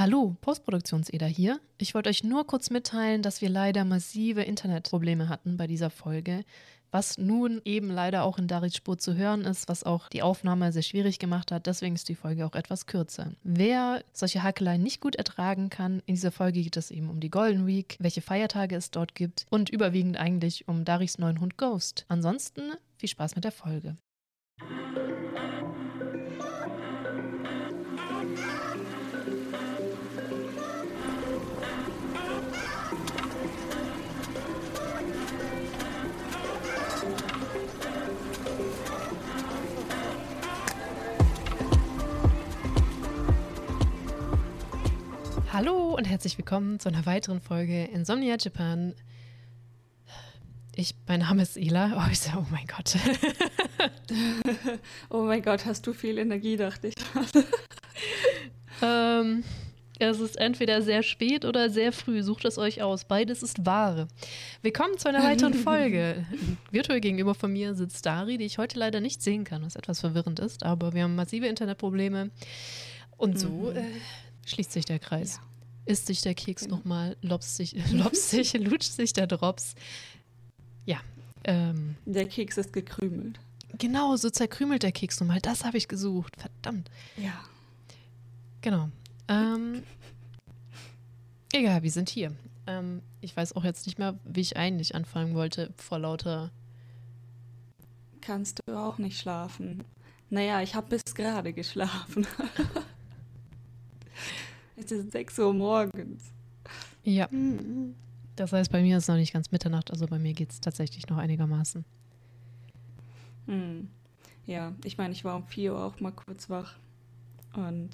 Hallo, Postproduktionseder hier. Ich wollte euch nur kurz mitteilen, dass wir leider massive Internetprobleme hatten bei dieser Folge, was nun eben leider auch in Daris Spur zu hören ist, was auch die Aufnahme sehr schwierig gemacht hat. Deswegen ist die Folge auch etwas kürzer. Wer solche Hakeleien nicht gut ertragen kann, in dieser Folge geht es eben um die Golden Week, welche Feiertage es dort gibt und überwiegend eigentlich um Daris neuen Hund Ghost. Ansonsten viel Spaß mit der Folge. Hallo und herzlich willkommen zu einer weiteren Folge Insomnia Japan. Ich, mein Name ist Ela. Oh, ich so, oh mein Gott. oh mein Gott, hast du viel Energie, dachte ich. ähm, es ist entweder sehr spät oder sehr früh. Sucht es euch aus. Beides ist wahr. Willkommen zu einer weiteren Folge. Virtuell gegenüber von mir sitzt Dari, die ich heute leider nicht sehen kann, was etwas verwirrend ist. Aber wir haben massive Internetprobleme. Und so mhm. äh, schließt sich der Kreis. Ja. Isst sich der Keks genau. nochmal, lobst sich, lobst sich, lutscht sich der Drops. Ja. Ähm, der Keks ist gekrümelt. Genau, so zerkrümelt der Keks nochmal. Das habe ich gesucht. Verdammt. Ja. Genau. Ähm, egal, wir sind hier. Ähm, ich weiß auch jetzt nicht mehr, wie ich eigentlich anfangen wollte, vor lauter. Kannst du auch nicht schlafen? Naja, ich habe bis gerade geschlafen. Es ist 6 Uhr morgens. Ja. Mhm. Das heißt, bei mir ist es noch nicht ganz Mitternacht, also bei mir geht es tatsächlich noch einigermaßen. Hm. Ja, ich meine, ich war um 4 Uhr auch mal kurz wach und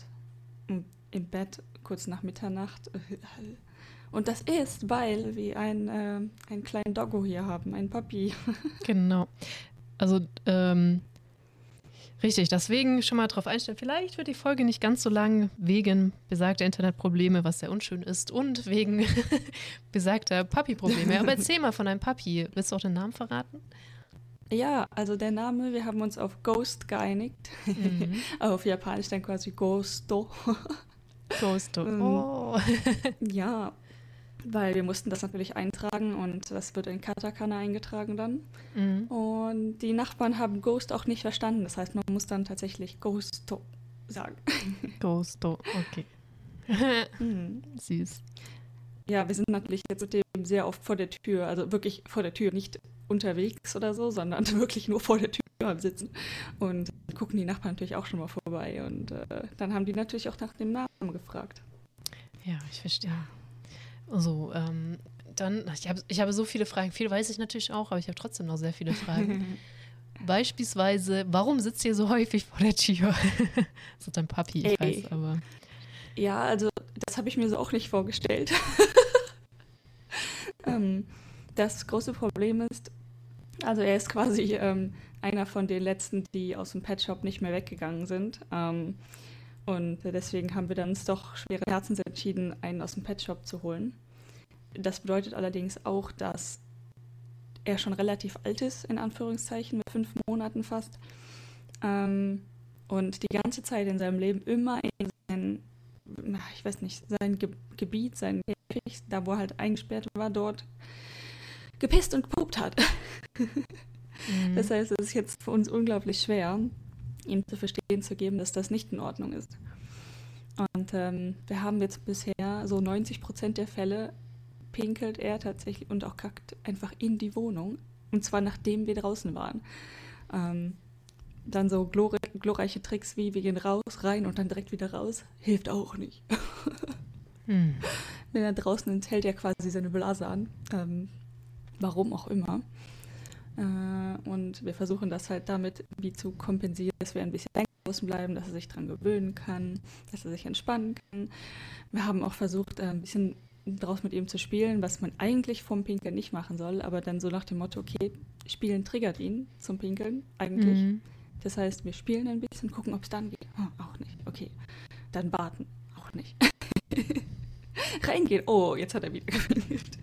im Bett kurz nach Mitternacht. Und das ist, weil wir einen, äh, einen kleinen Doggo hier haben, einen Papi. genau. Also, ähm, Richtig, deswegen schon mal drauf einstellen. Vielleicht wird die Folge nicht ganz so lang wegen besagter Internetprobleme, was sehr unschön ist, und wegen besagter Papi-Probleme. Aber erzähl mal von einem Papi. Willst du auch den Namen verraten? Ja, also der Name, wir haben uns auf Ghost geeinigt. Mhm. auf Japanisch dann quasi Ghosto. Ghosto. Ähm, oh. ja, weil wir mussten das natürlich eintragen und das wird in Katakana eingetragen dann. Mhm. Und die Nachbarn haben Ghost auch nicht verstanden. Das heißt, man muss dann tatsächlich Ghosto sagen. Ghosto, okay. mhm. Süß. Ja, wir sind natürlich jetzt mit dem sehr oft vor der Tür, also wirklich vor der Tür, nicht unterwegs oder so, sondern wirklich nur vor der Tür am Sitzen. Und gucken die Nachbarn natürlich auch schon mal vorbei. Und äh, dann haben die natürlich auch nach dem Namen gefragt. Ja, ich verstehe. So, ähm, dann, ich habe ich hab so viele Fragen. Viel weiß ich natürlich auch, aber ich habe trotzdem noch sehr viele Fragen. Beispielsweise, warum sitzt ihr so häufig vor der Tür? das ist dein Papi, ich Ey. weiß, aber. Ja, also das habe ich mir so auch nicht vorgestellt. ähm, das große Problem ist, also er ist quasi ähm, einer von den letzten, die aus dem Pet Shop nicht mehr weggegangen sind. Ähm, und deswegen haben wir dann uns doch schwere Herzens entschieden, einen aus dem Pet Shop zu holen. Das bedeutet allerdings auch, dass er schon relativ alt ist, in Anführungszeichen, mit fünf Monaten fast. Ähm, und die ganze Zeit in seinem Leben immer in sein, ich weiß nicht, sein Ge Gebiet, sein Käfig, da wo er halt eingesperrt war, dort gepisst und gepupt hat. mhm. Das heißt, es ist jetzt für uns unglaublich schwer, ihm zu verstehen zu geben, dass das nicht in Ordnung ist. Und ähm, wir haben jetzt bisher so 90 Prozent der Fälle pinkelt er tatsächlich und auch kackt einfach in die Wohnung. Und zwar nachdem wir draußen waren. Ähm, dann so glor glorreiche Tricks wie wir gehen raus, rein und dann direkt wieder raus, hilft auch nicht. hm. Wenn er draußen ist, hält er quasi seine Blase an. Ähm, warum auch immer. Äh, und wir versuchen das halt damit wie zu kompensieren, dass wir ein bisschen draußen bleiben, dass er sich daran gewöhnen kann, dass er sich entspannen kann. Wir haben auch versucht, äh, ein bisschen draus mit ihm zu spielen, was man eigentlich vom Pinkeln nicht machen soll, aber dann so nach dem Motto, okay, spielen triggert ihn zum Pinkeln eigentlich. Mhm. Das heißt, wir spielen ein bisschen, gucken, ob es dann geht. Oh, auch nicht. Okay. Dann warten. Auch nicht. Reingehen. Oh, jetzt hat er wieder gepinkelt.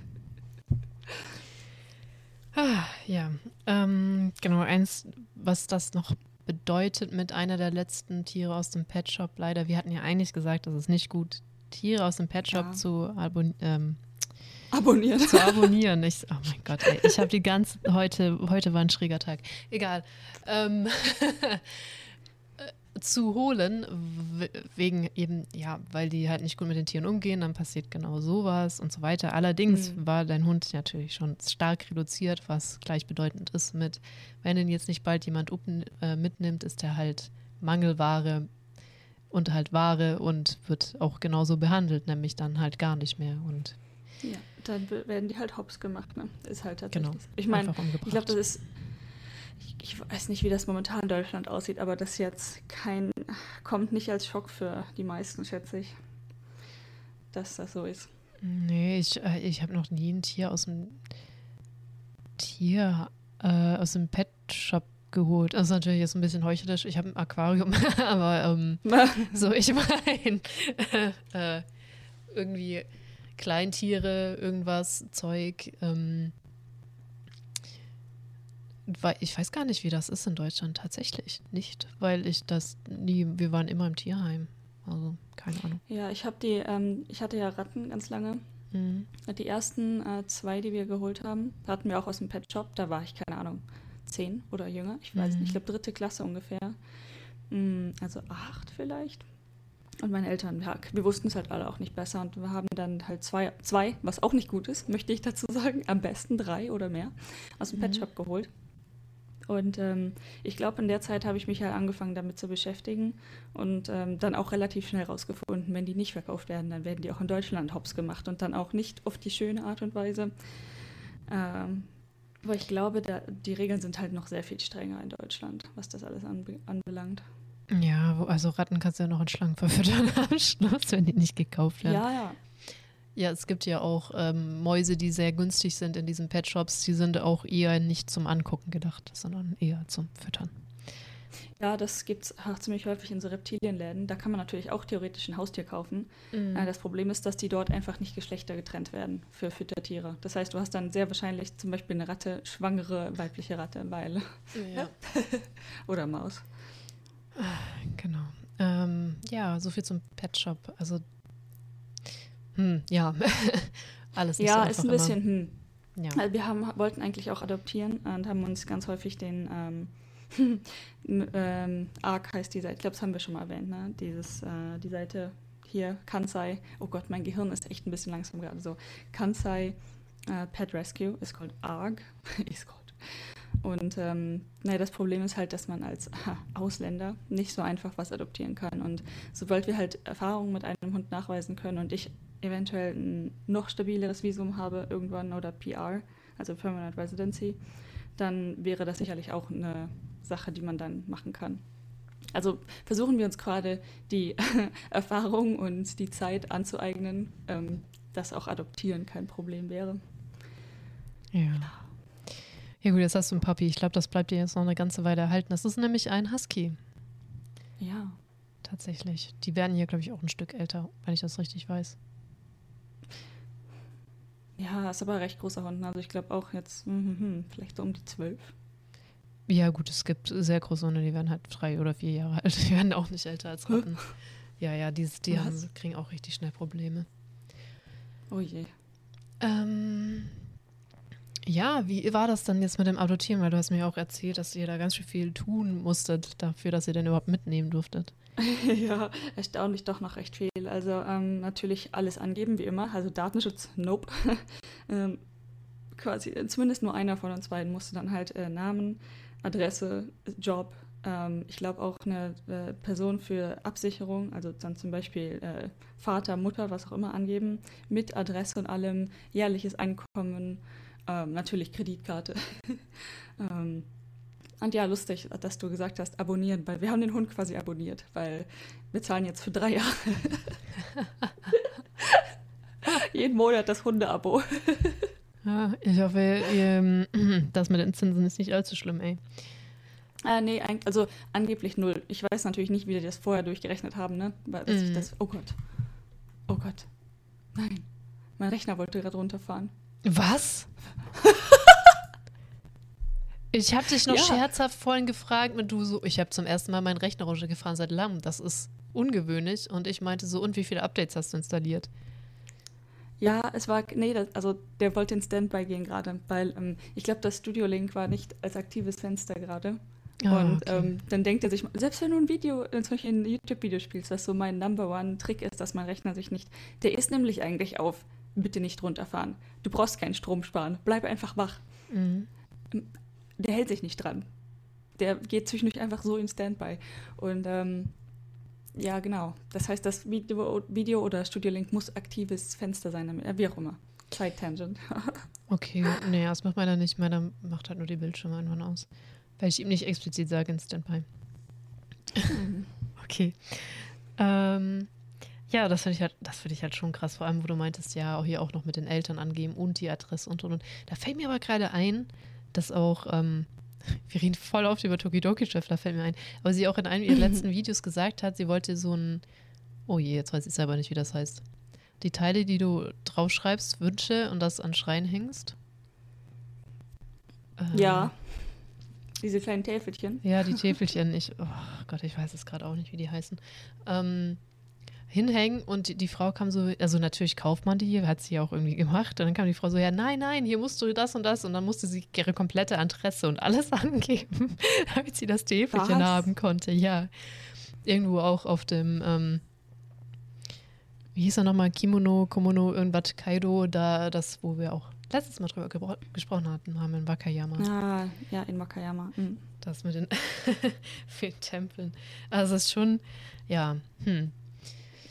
Ah, ja, ähm, genau, eins, was das noch bedeutet mit einer der letzten Tiere aus dem Pet Shop, leider, wir hatten ja eigentlich gesagt, das ist nicht gut, Tiere aus dem Pet Shop Ja. zu abon ähm, Abonnieren. zu abonnieren. Ich, oh mein Gott, ey, ich habe die ganze heute heute war ein schräger Tag. Egal. Ähm, zu holen wegen eben ja, weil die halt nicht gut mit den Tieren umgehen, dann passiert genau sowas und so weiter. Allerdings Mhm. war dein Hund natürlich schon stark reduziert, was gleichbedeutend ist mit wenn ihn jetzt nicht bald jemand äh, mitnimmt, ist er halt Mangelware und halt Ware und wird auch genauso behandelt, nämlich dann halt gar nicht mehr und Ja, dann werden die halt hops gemacht, ne? Ist halt tatsächlich. Genau. Ich meine, ich glaube, das ist. Ich, ich weiß nicht, wie das momentan in Deutschland aussieht, aber das jetzt kein. kommt nicht als Schock für die meisten, schätze ich. Dass das so ist. Nee, ich, äh, ich habe noch nie ein Tier aus dem Tier, äh, aus dem Pet Shop geholt. Das ist natürlich jetzt ein bisschen heuchlerisch. Ich habe ein Aquarium, aber ähm, so, ich meine, äh, irgendwie Kleintiere, irgendwas, Zeug. Ähm, ich weiß gar nicht, wie das ist in Deutschland tatsächlich. Nicht, weil ich das nie, wir waren immer im Tierheim. Also, keine Ahnung. ja, ich habe die. Ähm, ich hatte ja Ratten ganz lange. Mhm. Die ersten äh, zwei, die wir geholt haben, hatten wir auch aus dem Pet Shop. Da war ich, keine Ahnung, zehn oder jünger. Ich weiß Mhm. nicht, ich glaube dritte Klasse ungefähr. Mm, Also acht vielleicht. Und meine Eltern, ja, wir wussten es halt alle auch nicht besser und wir haben dann halt zwei, zwei, was auch nicht gut ist, möchte ich dazu sagen, am besten drei oder mehr, aus dem Pet Mhm. Shop geholt. Und ähm, ich glaube, in der Zeit habe ich mich halt angefangen damit zu beschäftigen und ähm, dann auch relativ schnell rausgefunden, wenn die nicht verkauft werden, dann werden die auch in Deutschland hops gemacht und dann auch nicht auf die schöne Art und Weise. Ähm, aber ich glaube, da, die Regeln sind halt noch sehr viel strenger in Deutschland, was das alles anbe anbelangt. Ja, also Ratten kannst du ja noch in Schlangen verfüttern am Schluss, wenn die nicht gekauft werden. Ja, ja. Ja, es gibt ja auch ähm, Mäuse, die sehr günstig sind in diesen Pet Shops. Die sind auch eher nicht zum Angucken gedacht, sondern eher zum Füttern. Ja, das gibt es ziemlich häufig in so Reptilienläden. Da kann man natürlich auch theoretisch ein Haustier kaufen. Äh, das Problem ist, dass die dort einfach nicht geschlechtergetrennt werden für Füttertiere. Das heißt, du hast dann sehr wahrscheinlich zum Beispiel eine Ratte, schwangere weibliche Ratte, weil. Ja, Oder Maus. genau. Ähm, ja, so viel zum Pet Shop. Also, hm, ja, alles nicht so Ja, einfach ist ein immer. bisschen, hm. Ja. Also wir haben, wollten eigentlich auch adoptieren und haben uns ganz häufig den ähm, ähm, ARC heißt die Seite, ich glaube, das haben wir schon mal erwähnt, ne? Dieses, äh, die Seite hier, Kansai, oh Gott, mein Gehirn ist echt ein bisschen langsam gerade so. Kansai äh, Pet Rescue ist called ARG, ist called. Und ähm, naja, das Problem ist halt, dass man als Ausländer nicht so einfach was adoptieren kann. Und sobald wir halt Erfahrungen mit einem Hund nachweisen können und ich eventuell ein noch stabileres Visum habe irgendwann oder PR, also Permanent Residency, dann wäre das sicherlich auch eine Sache, die man dann machen kann. Also versuchen wir uns gerade die Erfahrung und die Zeit anzueignen, ähm, dass auch Adoptieren kein Problem wäre. Ja. Ja gut, jetzt hast du einen Puppy. Ich glaube, das bleibt dir jetzt noch eine ganze Weile erhalten. Das ist nämlich ein Husky, Ja. tatsächlich. Die werden hier, glaube ich, auch ein Stück älter, wenn ich das richtig weiß. Ja, ist aber ein recht großer Hund. Also ich glaube auch jetzt hm, hm, hm, vielleicht so um die zwölf. Ja gut, es gibt sehr große Hunde, die werden halt drei oder vier Jahre alt. Die werden auch nicht älter als Ratten. Ja, ja, die, die haben, kriegen auch richtig schnell Probleme. Oh je. Ähm, ja, wie war das dann jetzt mit dem Adoptieren? Weil du hast mir auch erzählt, dass ihr da ganz schön viel tun musstet dafür, dass ihr den überhaupt mitnehmen durftet. ja, erstaunlich doch noch recht viel. Also ähm, natürlich alles angeben, wie immer. Also Datenschutz, nope. ähm, quasi, äh, zumindest nur einer von uns beiden musste dann halt äh, Namen, Adresse, Job, ähm, ich glaube auch eine äh, Person für Absicherung, also dann zum Beispiel äh, Vater, Mutter, was auch immer angeben, mit Adresse und allem, jährliches Einkommen, ähm, natürlich Kreditkarte. ähm, und ja, lustig, dass du gesagt hast, abonnieren, weil wir haben den Hund quasi abonniert, weil wir zahlen jetzt für drei Jahre. Jeden Monat das Hundeabo. Ja, ich hoffe, ihr, das mit den Zinsen ist nicht allzu schlimm, ey. Äh, nee, also angeblich null. Ich weiß natürlich nicht, wie die das vorher durchgerechnet haben, ne? Weil dass ich Mhm. das, oh Gott. Oh Gott. Nein. Mein Rechner wollte gerade runterfahren. Was? Ich habe dich noch Ja. scherzhaft vorhin gefragt, mit du so, ich habe zum ersten Mal meinen Rechner runtergefahren seit langem. Das ist ungewöhnlich. Und ich meinte so, und wie viele Updates hast du installiert? Ja, es war, nee, das, also der wollte in Standby gehen gerade, weil ähm, ich glaube, das Studio Link war nicht als aktives Fenster gerade. Ah, und okay. ähm, dann denkt er sich, selbst wenn du ein Video, äh, zum Beispiel ein YouTube-Video spielst, was so mein Number One-Trick ist, dass mein Rechner sich nicht, der ist nämlich eigentlich auf, bitte nicht runterfahren. Du brauchst keinen Strom sparen, bleib einfach wach. Mhm. Der hält sich nicht dran. Der geht zwischendurch einfach so in Standby. Und ähm, ja, genau. Das heißt, das Video, Video oder Studio Link muss aktives Fenster sein, damit, äh, wie auch immer. Side Tangent. Okay, nee, das macht meiner nicht. Meiner macht halt nur die Bildschirme einfach aus. Weil ich ihm nicht explizit sage in Standby. Okay. Ähm, ja, das finde ich halt, das finde ich halt schon krass, vor allem, wo du meintest, ja, auch hier auch noch mit den Eltern angeben und die Adresse und und und. Da fällt mir aber gerade ein, dass auch, ähm, wir reden voll oft über Tokidoki-Chef, da fällt mir ein, aber sie auch in einem ihrer letzten Videos gesagt hat, sie wollte so ein, oh je, jetzt weiß ich selber nicht, wie das heißt. Die Teile, die du draufschreibst, Wünsche und das an Schreien hängst. Ähm, Ja. Diese kleinen Täfelchen. ja, die Täfelchen, ich, oh Gott, ich weiß es gerade auch nicht, wie die heißen. Ähm, hinhängen und die, Frau kam so, also natürlich kauft man die, hat sie ja auch irgendwie gemacht. Und dann kam die Frau so, ja, nein, nein, hier musst du das und das. Und dann musste sie ihre komplette Adresse und alles angeben, damit sie das Täfelchen Was? haben konnte. Ja. Irgendwo auch auf dem, ähm, wie hieß er nochmal, Kimono, Komono, irgendwas, Kaido, da, das, wo wir auch letztes Mal drüber gesprochen hatten, haben in Wakayama. Ah, ja, in Wakayama. Mhm. Das mit den vielen Tempeln. Also es ist schon, ja, hm.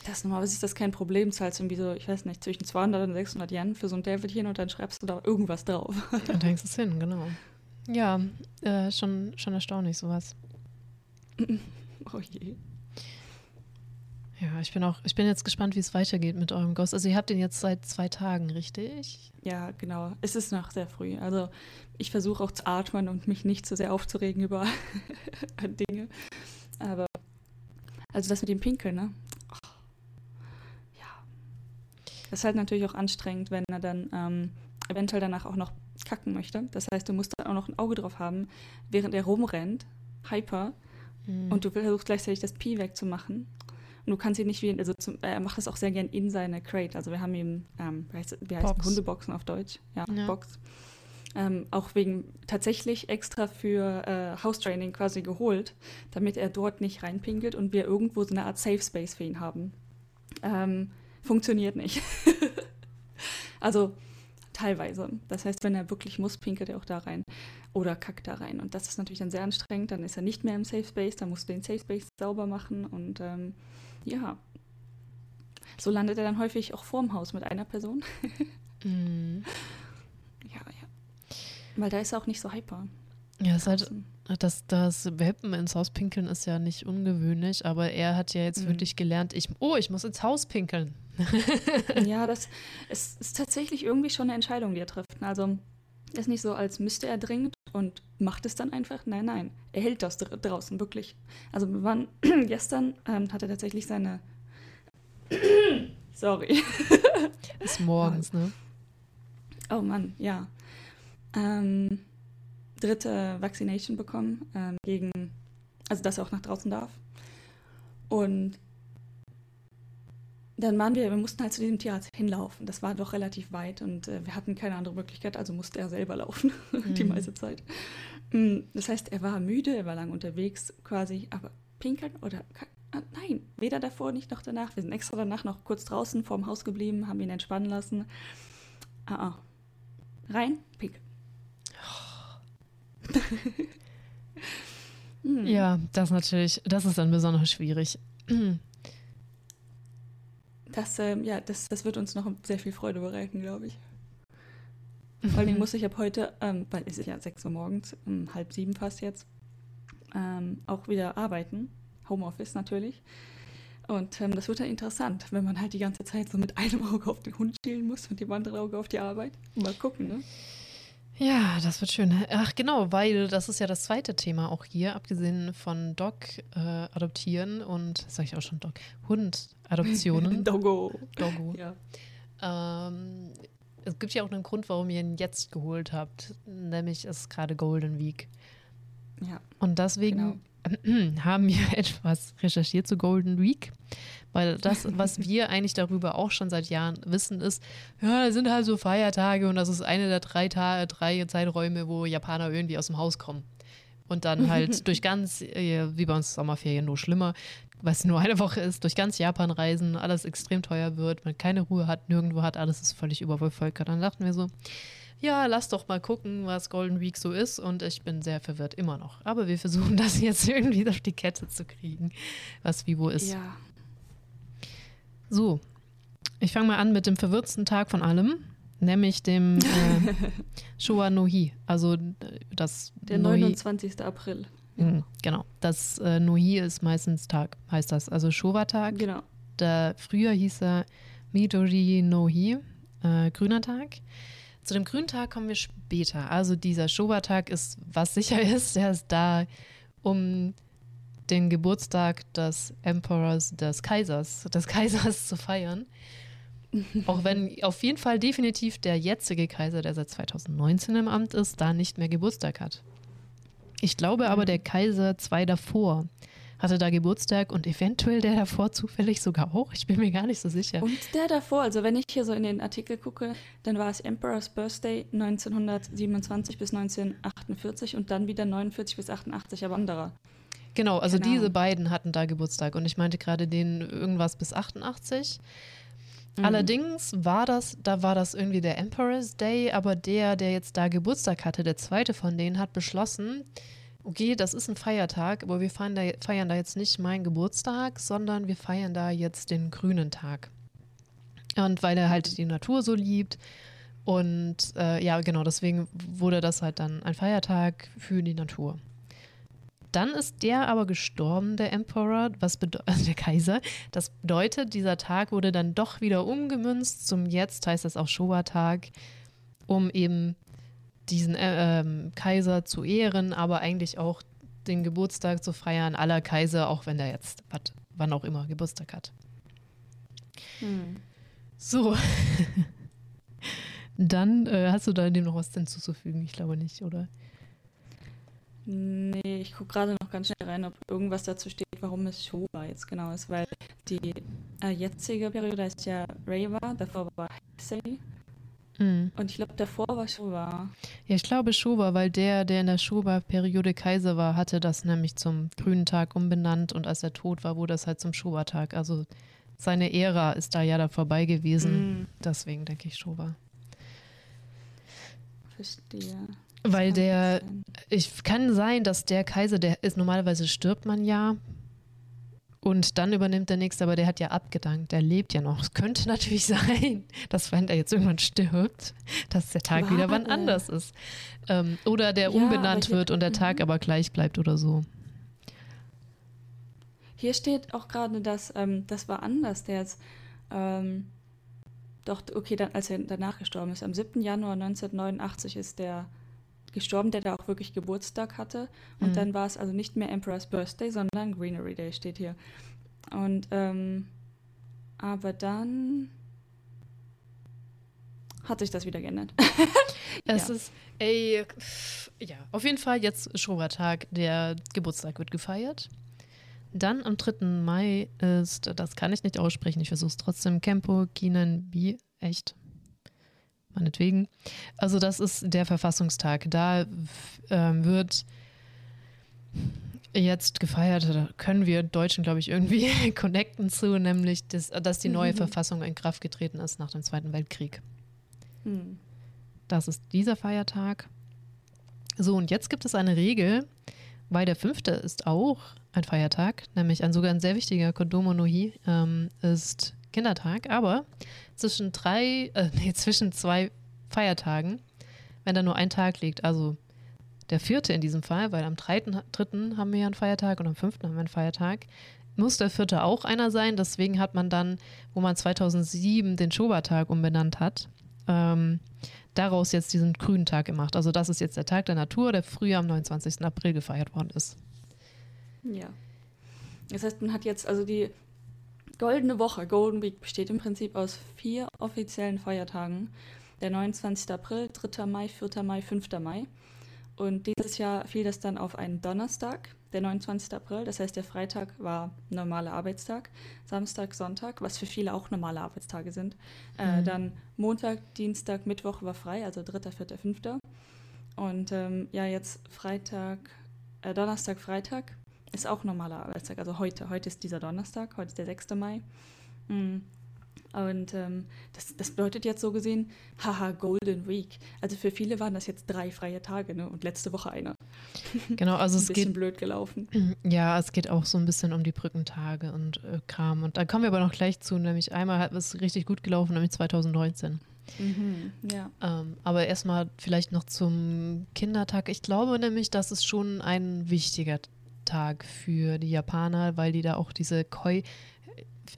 Das normalerweise ist das kein Problem, zahlst irgendwie so, ich weiß nicht, zwischen 200 und 600 Yen für so ein Täfelchen und dann schreibst du da irgendwas drauf. Dann hängst du es hin, genau. Ja, äh, schon, schon erstaunlich, sowas. oh je. Ja, ich bin auch, ich bin jetzt gespannt, wie es weitergeht mit eurem Ghost. Also ihr habt den jetzt seit zwei Tagen, richtig? Ja, genau. Es ist noch sehr früh. Also ich versuche auch zu atmen und mich nicht zu sehr aufzuregen über Dinge. Aber also das mit dem Pinkeln, ne? Ach, ja. Das ist halt natürlich auch anstrengend, wenn er dann ähm, eventuell danach auch noch kacken möchte. Das heißt, du musst dann auch noch ein Auge drauf haben, während er rumrennt, hyper, Hm. und du versuchst gleichzeitig das Pi wegzumachen. Und du kannst ihn nicht wie, also zum, er macht das auch sehr gern in seine Crate. Also wir haben ihm, ähm, wie heißt, wie heißt Box. Hundeboxen auf Deutsch? Ja, Ja. Box. Ähm, auch wegen tatsächlich extra für äh, House-Training quasi geholt, damit er dort nicht reinpinkelt und wir irgendwo so eine Art Safe Space für ihn haben. Ähm, funktioniert nicht. also teilweise. Das heißt, wenn er wirklich muss, pinkelt er auch da rein oder kackt da rein. Und das ist natürlich dann sehr anstrengend. Dann ist er nicht mehr im Safe Space, dann musst du den Safe Space sauber machen und ähm, ja. So landet er dann häufig auch vorm Haus mit einer Person. Hm. Ja, ja. Weil da ist er auch nicht so hyper. Ja, es halt, das, das Welpen ins Haus pinkeln ist ja nicht ungewöhnlich, aber er hat ja jetzt Mhm. wirklich gelernt, ich, oh, ich muss ins Haus pinkeln. Ja, das es ist tatsächlich irgendwie schon eine Entscheidung, die er trifft. Also ist nicht so, als müsste er dringend und macht es dann einfach. Nein, nein, er hält das dr draußen wirklich. Also wir waren gestern, ähm, hat er tatsächlich seine Sorry. Ist morgens, ne? Oh Mann, ja. Ähm, dritte Vaccination bekommen ähm, gegen, also dass er auch nach draußen darf. Und dann waren wir, wir mussten halt zu diesem Tierarzt hinlaufen. Das war doch relativ weit und äh, wir hatten keine andere Möglichkeit, also musste er selber laufen die Mhm. meiste Zeit. Mm, Das heißt, er war müde, er war lang unterwegs quasi, aber pinkeln oder ah, nein, weder davor nicht noch danach. Wir sind extra danach noch kurz draußen vorm Haus geblieben, haben ihn entspannen lassen. Ah, ah. Rein, pinkeln. Hm. Ja, das natürlich, das ist dann besonders schwierig. Das, ähm, ja, das, das wird uns noch sehr viel Freude bereiten, glaube ich. Vor allen Dingen muss ich ab heute, ähm, weil es ist ja 6 Uhr morgens, um halb sieben fast jetzt, ähm, auch wieder arbeiten. Homeoffice natürlich. Und ähm, das wird dann interessant, wenn man halt die ganze Zeit so mit einem Auge auf den Hund schielen muss und dem anderen Auge auf die Arbeit. Mal gucken, ne? Ja, das wird schön. Ach genau, weil das ist ja das zweite Thema auch hier, abgesehen von Dog äh, adoptieren und, sag ich auch schon Dog, Hund Adoptionen. Doggo. Doggo. Ja. Ähm, es gibt ja auch einen Grund, warum ihr ihn jetzt geholt habt, nämlich es ist gerade Golden Week. Ja. Und deswegen genau. haben wir etwas recherchiert zu Golden Week, weil das, was wir eigentlich darüber auch schon seit Jahren wissen, ist, ja, da sind halt so Feiertage und das ist eine der drei, Tage, drei Zeiträume, wo Japaner irgendwie aus dem Haus kommen. Und dann halt durch ganz, äh, wie bei uns Sommerferien, nur schlimmer, was nur eine Woche ist, durch ganz Japan reisen, alles extrem teuer wird, man keine Ruhe hat, nirgendwo hat, alles ist völlig übervölkert. Dann dachten wir so, ja, lass doch mal gucken, was Golden Week so ist. Und ich bin sehr verwirrt, immer noch. Aber wir versuchen das jetzt irgendwie auf die Kette zu kriegen, was wie wo ist. Ja. So, ich fange mal an mit dem verwirrtsten Tag von allem, nämlich dem äh, Showa no Hi. Also das Der 29. April. Mhm, genau. Das äh, Nohi ist meistens Tag, heißt das. Also Showa-Tag. Genau. Der, früher hieß er Midori Nohi, äh, grüner Tag. Zu dem grünen Tag kommen wir später. Also dieser Showa-Tag ist, was sicher ist, der ist da, um den Geburtstag des Emperors, des Kaisers, des Kaisers zu feiern. Auch wenn auf jeden Fall definitiv der jetzige Kaiser, der seit 2019 im Amt ist, da nicht mehr Geburtstag hat. Ich glaube aber, der Kaiser zwei davor hatte da Geburtstag und eventuell der davor zufällig sogar auch. Ich bin mir gar nicht so sicher. Und der davor, also wenn ich hier so in den Artikel gucke, dann war es Emperor's Birthday 1927 bis 1948 und dann wieder 49 bis 88, aber anderer. Genau, also genau. diese beiden hatten da Geburtstag und ich meinte gerade den irgendwas bis 88. Mhm. Allerdings war das, da war das irgendwie der Emperor's Day, aber der, der jetzt da Geburtstag hatte, der zweite von denen, hat beschlossen, okay, das ist ein Feiertag, aber wir feiern da, feiern da jetzt nicht meinen Geburtstag, sondern wir feiern da jetzt den grünen Tag. Und weil er halt die Natur so liebt. Und äh, ja, genau, deswegen wurde das halt dann ein Feiertag für die Natur. Dann ist der aber gestorben, der Emperor, was also der Kaiser. Das bedeutet, dieser Tag wurde dann doch wieder umgemünzt zum jetzt, heißt das auch Showa-Tag, um eben diesen äh, ähm, Kaiser zu ehren, aber eigentlich auch den Geburtstag zu feiern aller Kaiser, auch wenn der jetzt, wat, wann auch immer, Geburtstag hat. Hm. So. Dann äh, hast du da dem noch was hinzuzufügen? Ich glaube nicht, oder? Nee, ich gucke gerade noch ganz schnell rein, ob irgendwas dazu steht, warum es Showa jetzt genau ist, weil die äh, jetzige Periode heißt ja Reiwa, davor war Heisei Mhm. Und ich glaube, davor war Showa. Ja, ich glaube Showa, weil der, der in der Showa-Periode Kaiser war, hatte das nämlich zum grünen Tag umbenannt und als er tot war, wurde das halt zum Showa-Tag. Also seine Ära ist da ja da vorbei gewesen. Mhm. Deswegen denke ich Showa. Verstehe. Weil der, ich kann sein, dass der Kaiser, der ist normalerweise stirbt man ja und dann übernimmt der nächste, aber der hat ja abgedankt, der lebt ja noch. Es könnte natürlich sein, dass wenn der jetzt irgendwann stirbt, dass der Tag War wieder wann der? anders ist. Ähm, oder der ja, umbenannt wird und der Tag mhm. aber gleich bleibt oder so. Hier steht auch gerade, dass ähm, das war anders, der jetzt ähm, doch, okay, dann, als er danach gestorben ist. Am 7. Januar 1989 ist der gestorben, der da auch wirklich Geburtstag hatte. Und mhm. dann war es also nicht mehr Emperor's Birthday, sondern Greenery Day steht hier. Und ähm, aber dann hat sich das wieder geändert. es ja. ist, ey, ja, auf jeden Fall jetzt Showa-Tag, der Geburtstag wird gefeiert. Dann am 3. Mai ist, das kann ich nicht aussprechen, ich versuche es trotzdem, Kempo Kinenbi, echt, meinetwegen. Also das ist der Verfassungstag. Da ähm, wird jetzt gefeiert, da können wir Deutschen, glaube ich, irgendwie connecten zu, nämlich, das, dass die neue mhm. Verfassung in Kraft getreten ist nach dem Zweiten Weltkrieg. Mhm. Das ist dieser Feiertag. So, und jetzt gibt es eine Regel, weil der fünfte ist auch ein Feiertag, nämlich ein sogar ein sehr wichtiger Kodomo no Hi ähm, ist Kindertag, aber zwischen drei, äh, nee, zwischen zwei Feiertagen, wenn da nur ein Tag liegt, also der vierte in diesem Fall, weil am dritten, dritten haben wir ja einen Feiertag und am fünften haben wir einen Feiertag, muss der vierte auch einer sein. Deswegen hat man dann, wo man 2007 den Shoba-Tag umbenannt hat, ähm, daraus jetzt diesen grünen Tag gemacht. Also das ist jetzt der Tag der Natur, der früher am 29. April gefeiert worden ist. Ja. Das heißt, man hat jetzt also die Goldene Woche, Golden Week, besteht im Prinzip aus vier offiziellen Feiertagen. der 29. April, 3. Mai, 4. Mai, 5. Mai. Und dieses Jahr fiel das dann auf einen Donnerstag, der 29. April. Das heißt, der Freitag war normaler Arbeitstag, Samstag, Sonntag, was für viele auch normale Arbeitstage sind. Äh, mhm. Äh, dann Montag, Dienstag, Mittwoch war frei, also 3., 4., 5. Und ähm, ja, jetzt Freitag, äh, Donnerstag, Freitag ist auch normaler Arbeitstag. Also heute, heute ist dieser Donnerstag, heute ist der 6. Mai. Mhm. Und ähm, das, das bedeutet jetzt so gesehen, haha, Golden Week. Also für viele waren das jetzt drei freie Tage, ne? Und letzte Woche einer. Genau, also es ein bisschen geht blöd gelaufen. Ja, es geht auch so ein bisschen um die Brückentage und äh, Kram. Und da kommen wir aber noch gleich zu, nämlich einmal hat es richtig gut gelaufen, nämlich 2019. Mhm, ja. Ähm, aber erstmal vielleicht noch zum Kindertag. Ich glaube nämlich, das ist schon ein wichtiger Tag für die Japaner, weil die da auch diese Koi,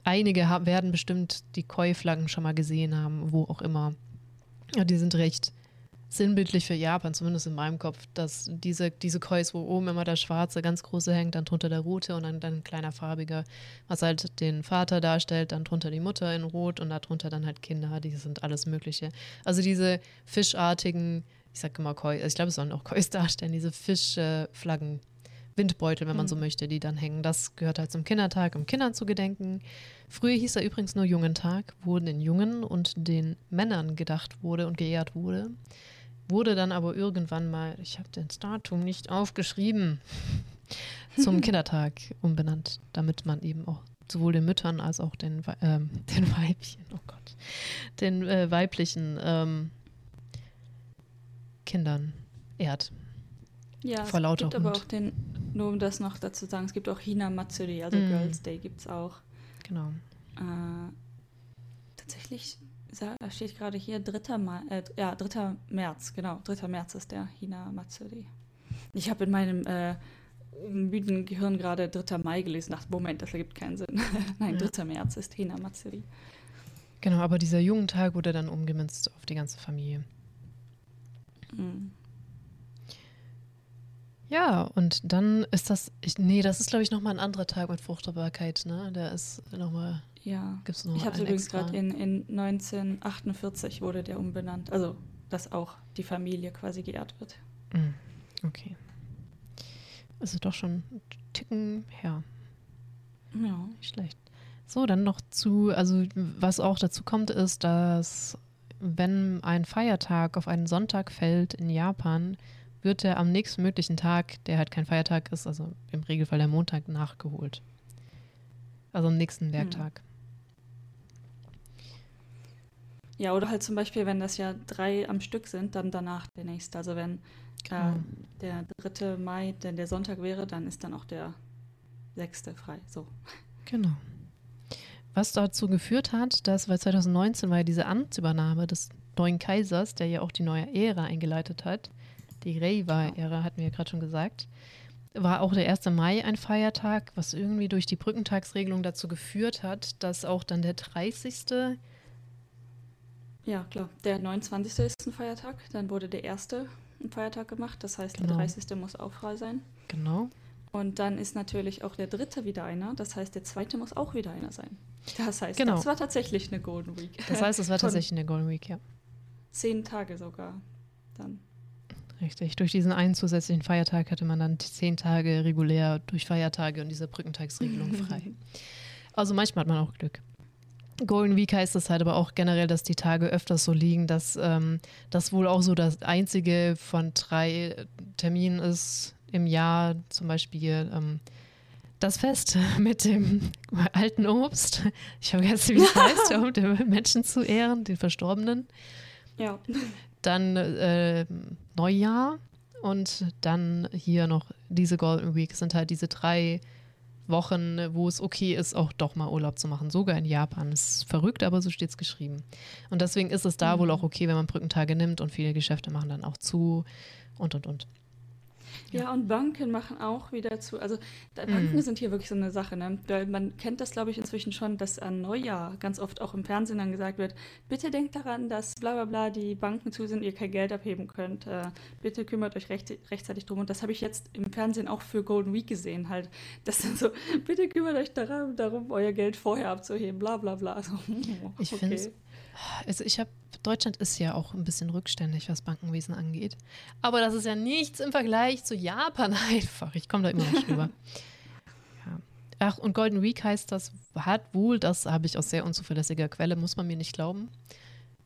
einige haben, werden bestimmt die Koi-Flaggen schon mal gesehen haben, wo auch immer. Ja, die sind recht sinnbildlich für Japan, zumindest in meinem Kopf, dass diese, diese Kois, wo oben immer der schwarze, ganz große hängt, dann drunter der rote und dann, dann ein kleiner farbiger, was halt den Vater darstellt, dann drunter die Mutter in rot und darunter dann halt Kinder, die sind alles Mögliche. Also diese fischartigen, ich sag immer Koi, also ich glaube, es sollen auch Kois darstellen, diese Fischflaggen. Windbeutel, wenn man so hm. möchte, die dann hängen. Das gehört halt zum Kindertag, um Kindern zu gedenken. Früher hieß er übrigens nur Jungentag, wo den Jungen und den Männern gedacht wurde und geehrt wurde wurde dann aber irgendwann mal, ich habe das Datum nicht aufgeschrieben, zum Kindertag umbenannt, damit man eben auch sowohl den Müttern als auch den, ähm, den Weibchen, oh Gott, den äh, weiblichen ähm, Kindern ehrt. Ja, Vor es gibt Hund. aber auch den, nur um das noch dazu zu sagen, es gibt auch Hina Matsuri, also mm. Girls Day gibt es auch. Genau. Äh, tatsächlich da steht gerade hier 3. Mai, äh, ja, 3. März, genau, 3. März ist der Hina Matsuri. Ich habe in meinem äh, müden Gehirn gerade 3. Mai gelesen, dachte, Moment, das ergibt keinen Sinn. Nein, ja. 3. März ist Hina Matsuri. Genau, aber dieser Jugendtag wurde dann umgemünzt auf die ganze Familie. Mhm. Ja, und dann ist das, ich, nee, das ist glaube ich nochmal ein anderer Tag mit Fruchtbarkeit, ne? Der ist nochmal ja, Gibt's noch ich habe es übrigens gerade in, in 1948 wurde der umbenannt. Also, dass auch die Familie quasi geehrt wird. Mm, okay. Also doch schon ein Ticken her. Ja. Nicht schlecht. So, dann noch zu, also was auch dazu kommt, ist, dass wenn ein Feiertag auf einen Sonntag fällt in Japan, wird er am nächsten möglichen Tag, der halt kein Feiertag ist, also im Regelfall der Montag, nachgeholt. Also am nächsten. Werktag. Hm. Ja, oder halt zum Beispiel, wenn das ja drei am Stück sind, dann danach der nächste. Also wenn genau. äh, der 3. Mai denn der Sonntag wäre, dann ist dann auch der 6. frei. So. Genau. Was dazu geführt hat, dass, weil 2019 war ja diese Amtsübernahme des neuen Kaisers, der ja auch die neue Ära eingeleitet hat, die Reiwa-Ära, hatten wir ja gerade schon gesagt, war auch der 1. Mai ein Feiertag, was irgendwie durch die Brückentagsregelung dazu geführt hat, dass auch dann der 30. Ja, klar. Der 29. ist ein Feiertag, dann wurde der erste ein Feiertag gemacht, das heißt, genau. der 30. muss auch frei sein. Genau. Und dann ist natürlich auch der dritte wieder einer, das heißt, der zweite muss auch wieder einer sein. Das heißt, genau. das war tatsächlich eine Golden Week. Das heißt, es war tatsächlich eine Golden Week, ja. Zehn Tage sogar dann. Richtig. Durch diesen einen zusätzlichen Feiertag hatte man dann zehn Tage regulär durch Feiertage und diese Brückentagsregelung frei. Also manchmal hat man auch Glück. Golden Week heißt das halt aber auch generell, dass die Tage öfters so liegen, dass ähm, das wohl auch so das einzige von drei Terminen ist im Jahr, zum Beispiel ähm, das Fest mit dem alten Obst. Ich habe vergessen, wie es heißt, um den Menschen zu ehren, den Verstorbenen. Ja. Dann äh, Neujahr und dann hier noch diese Golden Week sind halt diese drei Wochen, wo es okay ist, auch doch mal Urlaub zu machen. Sogar in Japan. Das ist verrückt, aber so steht es geschrieben. Und deswegen ist es da mhm. wohl auch okay, wenn man Brückentage nimmt und viele Geschäfte machen dann auch zu und und und. Ja, und Banken machen auch wieder zu. Also Banken mm. sind hier wirklich so eine Sache, ne? Weil man kennt das, glaube ich, inzwischen schon, dass an Neujahr ganz oft auch im Fernsehen dann gesagt wird, bitte denkt daran, dass bla bla bla die Banken zu sind, ihr kein Geld abheben könnt. Äh, bitte kümmert euch recht, rechtzeitig drum. Und das habe ich jetzt im Fernsehen auch für Golden Week gesehen, halt. Das sind so, bitte kümmert euch daran, darum, euer Geld vorher abzuheben, bla bla bla. Also, ich finde es Also ich habe, Deutschland ist ja auch ein bisschen rückständig, was Bankenwesen angeht. Aber das ist ja nichts im Vergleich zu Japan einfach. Ich komme da immer noch drüber. Ja. Ach, und Golden Week heißt das, hat wohl, das habe ich aus sehr unzuverlässiger Quelle, muss man mir nicht glauben.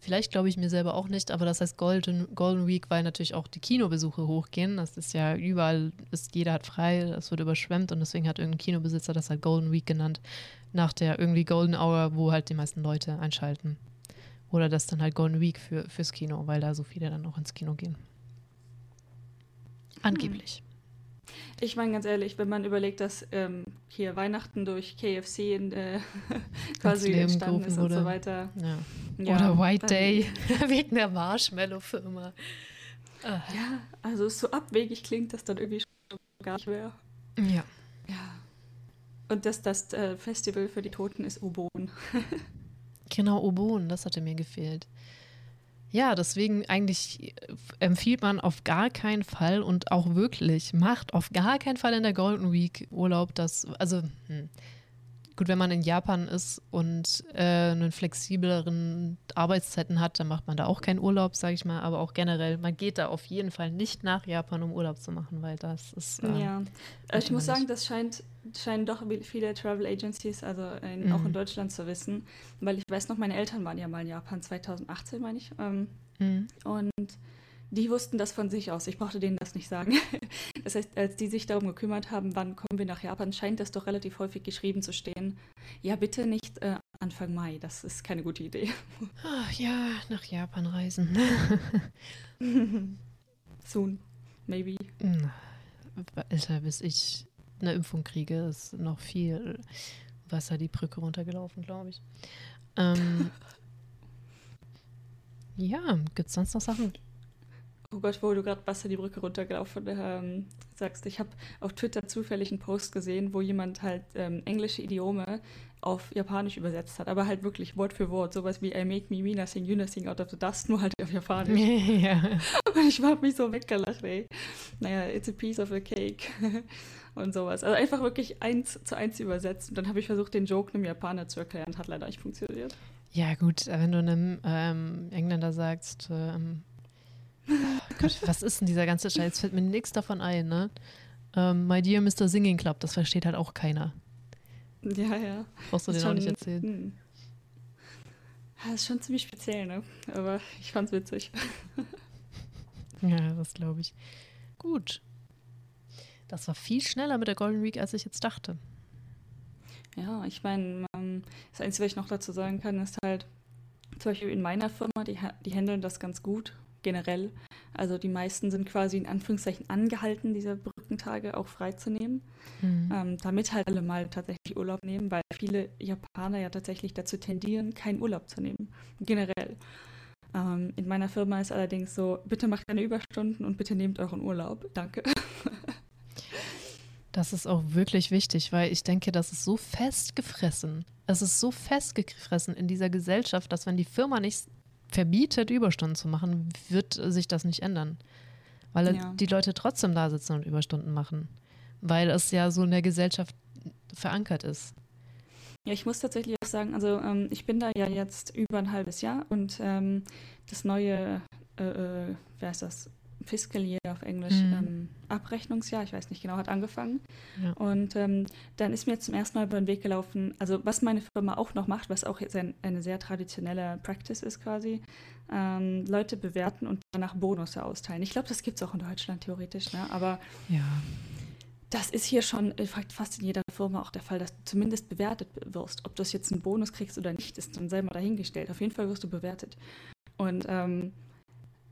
Vielleicht glaube ich mir selber auch nicht, aber das heißt Golden, Golden Week, weil natürlich auch die Kinobesuche hochgehen. Das ist ja überall, ist, jeder hat frei, das wird überschwemmt und deswegen hat irgendein Kinobesitzer das halt Golden Week genannt, nach der irgendwie Golden Hour, wo halt die meisten Leute einschalten. Oder das dann halt Golden Week für, fürs Kino, weil da so viele dann auch ins Kino gehen. Angeblich. Ich meine ganz ehrlich, wenn man überlegt, dass ähm, hier Weihnachten durch KFC in, äh, quasi entstanden ist wurde. und so weiter. Ja. Ja, Oder White Day wegen der Marshmallow-Firma. Ah. Ja, also so abwegig klingt das dann irgendwie schon gar nicht mehr. Ja. Ja. Und dass das äh, Festival für die Toten ist Obon. Genau, Obon, das hatte mir gefehlt. Ja, deswegen eigentlich äh, empfiehlt man auf gar keinen Fall und auch wirklich macht auf gar keinen Fall in der Golden Week Urlaub. Das, also, hm. Gut, wenn man in Japan ist und äh, einen flexibleren Arbeitszeiten hat, dann macht man da auch keinen Urlaub, sage ich mal. Aber auch generell, man geht da auf jeden Fall nicht nach Japan, um Urlaub zu machen, weil das ist. Äh, ja, ich muss sagen, das scheint scheinen doch viele Travel Agencies, also in, mhm. auch in Deutschland zu wissen, weil ich weiß noch, meine Eltern waren ja mal in Japan 2018, meine ich. Ähm, mhm. Und die wussten das von sich aus. Ich brauchte denen das nicht sagen. Das heißt, als die sich darum gekümmert haben, wann kommen wir nach Japan, scheint das doch relativ häufig geschrieben zu stehen. Ja, bitte nicht äh, Anfang Mai. Das ist keine gute Idee. Ach ja, nach Japan reisen. Soon, maybe. Alter, bis ich eine Impfung kriege, ist noch viel Wasser die Brücke runtergelaufen, glaube ich. Ähm, ja, gibt es sonst noch Sachen? Oh Gott, wo du gerade Wasser die Brücke runtergelaufen ähm, sagst. Ich habe auf Twitter zufällig einen Post gesehen, wo jemand halt ähm, englische Idiome auf Japanisch übersetzt hat, aber halt wirklich Wort für Wort, sowas wie I make me Mina sing Yuna sing out of the dust, nur halt auf Japanisch. ja. Und ich habe mich so weggelacht, ey. Naja, it's a piece of a cake und sowas. Also einfach wirklich eins zu eins übersetzt. Und dann habe ich versucht, den Joke einem Japaner zu erklären. Hat leider nicht funktioniert. Ja, gut, wenn du einem ähm, Engländer sagst, ähm, Gott, was ist denn dieser ganze Scheiß? Fällt mir nichts davon ein, ne? Ähm, My Dear Mr. Singing Club, das versteht halt auch keiner. Ja, ja. Brauchst du den auch nicht erzählen. Hm. Das ist schon ziemlich speziell, ne? Aber ich fand's witzig. ja, das glaube ich. Gut. Das war viel schneller mit der Golden Week, als ich jetzt dachte. Ja, ich meine, das Einzige, was ich noch dazu sagen kann, ist halt, zum Beispiel in meiner Firma, die, die handeln das ganz gut, generell. Also die meisten sind quasi in Anführungszeichen angehalten, diese Brückentage auch freizunehmen, mhm. ähm, damit halt alle mal tatsächlich Urlaub nehmen, weil viele Japaner ja tatsächlich dazu tendieren, keinen Urlaub zu nehmen, generell. Ähm, in meiner Firma ist allerdings so, bitte macht keine Überstunden und bitte nehmt euren Urlaub. Danke. Das ist auch wirklich wichtig, weil ich denke, das ist so festgefressen. Es ist so festgefressen in dieser Gesellschaft, dass wenn die Firma nicht verbietet, Überstunden zu machen, wird sich das nicht ändern. Weil ja. die Leute trotzdem da sitzen und Überstunden machen. Weil es ja so in der Gesellschaft verankert ist. Ja, ich muss tatsächlich auch sagen, also ähm, ich bin da ja jetzt über ein halbes Jahr und ähm, das neue, äh, äh wer ist das, Fiscal Year auf Englisch, mhm. ähm, Abrechnungsjahr, ich weiß nicht genau, hat angefangen. Ja. Und ähm, dann ist mir zum ersten Mal über den Weg gelaufen, also was meine Firma auch noch macht, was auch jetzt ein, eine sehr traditionelle Practice ist quasi, ähm, Leute bewerten und danach Bonusse austeilen. Ich glaube, das gibt es auch in Deutschland theoretisch, ne? aber ja. das ist hier schon fast in jeder Firma auch der Fall, dass du zumindest bewertet wirst. Ob du jetzt einen Bonus kriegst oder nicht, ist dann selber dahingestellt. Auf jeden Fall wirst du bewertet. Und ähm,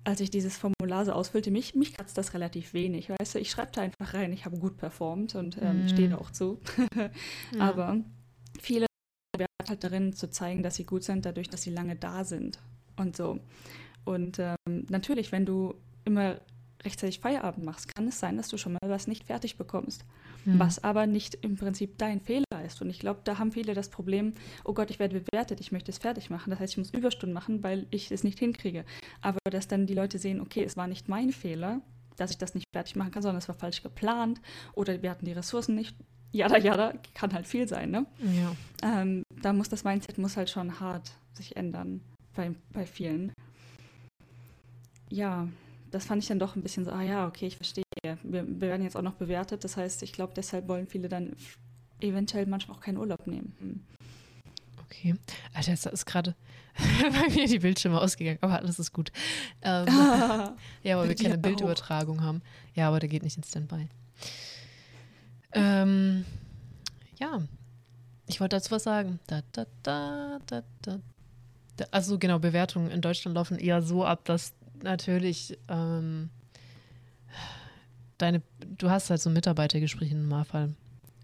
als ich dieses Formular so ausfüllte, mich, mich kratzt das relativ wenig, weißt du, ich schreibe da einfach rein, ich habe gut performt und ähm, mm. stehe auch zu. ja. Aber viele werden halt darin zu zeigen, dass sie gut sind, dadurch, dass sie lange da sind und so. Und ähm, natürlich, wenn du immer rechtzeitig Feierabend machst, kann es sein, dass du schon mal was nicht fertig bekommst. Mhm. Was aber nicht im Prinzip dein Fehler ist. Und ich glaube, da haben viele das Problem, oh Gott, ich werde bewertet, ich möchte es fertig machen. Das heißt, ich muss Überstunden machen, weil ich es nicht hinkriege. Aber dass dann die Leute sehen, okay, es war nicht mein Fehler, dass ich das nicht fertig machen kann, sondern es war falsch geplant oder wir hatten die Ressourcen nicht. Jada, jada, kann halt viel sein, ne? Ja. Ähm, da muss das Mindset muss halt schon hart sich ändern bei, bei vielen. Ja, das fand ich dann doch ein bisschen so, ah ja, okay, ich verstehe. Wir, wir werden jetzt auch noch bewertet. Das heißt, ich glaube, deshalb wollen viele dann eventuell manchmal auch keinen Urlaub nehmen. Hm. Okay. Alter, jetzt ist gerade bei mir die Bildschirme ausgegangen, aber alles ist gut. Ähm, ja, weil wir keine Bildübertragung haben. Ja, aber der geht nicht in Standby. Ähm, ja, ich wollte dazu was sagen. Da, da, da, da, da. Also genau, Bewertungen in Deutschland laufen eher so ab, dass natürlich ähm, deine, du hast halt so Mitarbeitergespräche im Normalfall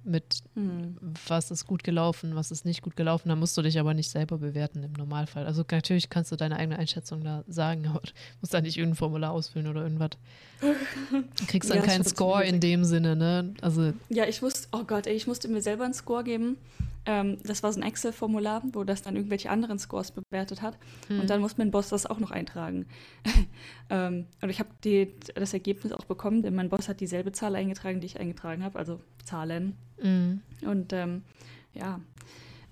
mit, hm. was ist gut gelaufen, was ist nicht gut gelaufen. Da musst du dich aber nicht selber bewerten im Normalfall. Also natürlich kannst du deine eigene Einschätzung da sagen, aber du musst da nicht irgendein Formular ausfüllen oder irgendwas. Du kriegst dann ja, keinen Score in dem Sinne, ne? Also ja, ich musste, oh Gott, ey, ich musste mir selber einen Score geben. Ähm, das war so ein Excel-Formular, wo das dann irgendwelche anderen Scores bewertet hat. Hm. Und dann muss mein Boss das auch noch eintragen. ähm, und ich habe das Ergebnis auch bekommen, denn mein Boss hat dieselbe Zahl eingetragen, die ich eingetragen habe, also Zahlen. Mhm. Und ähm, ja,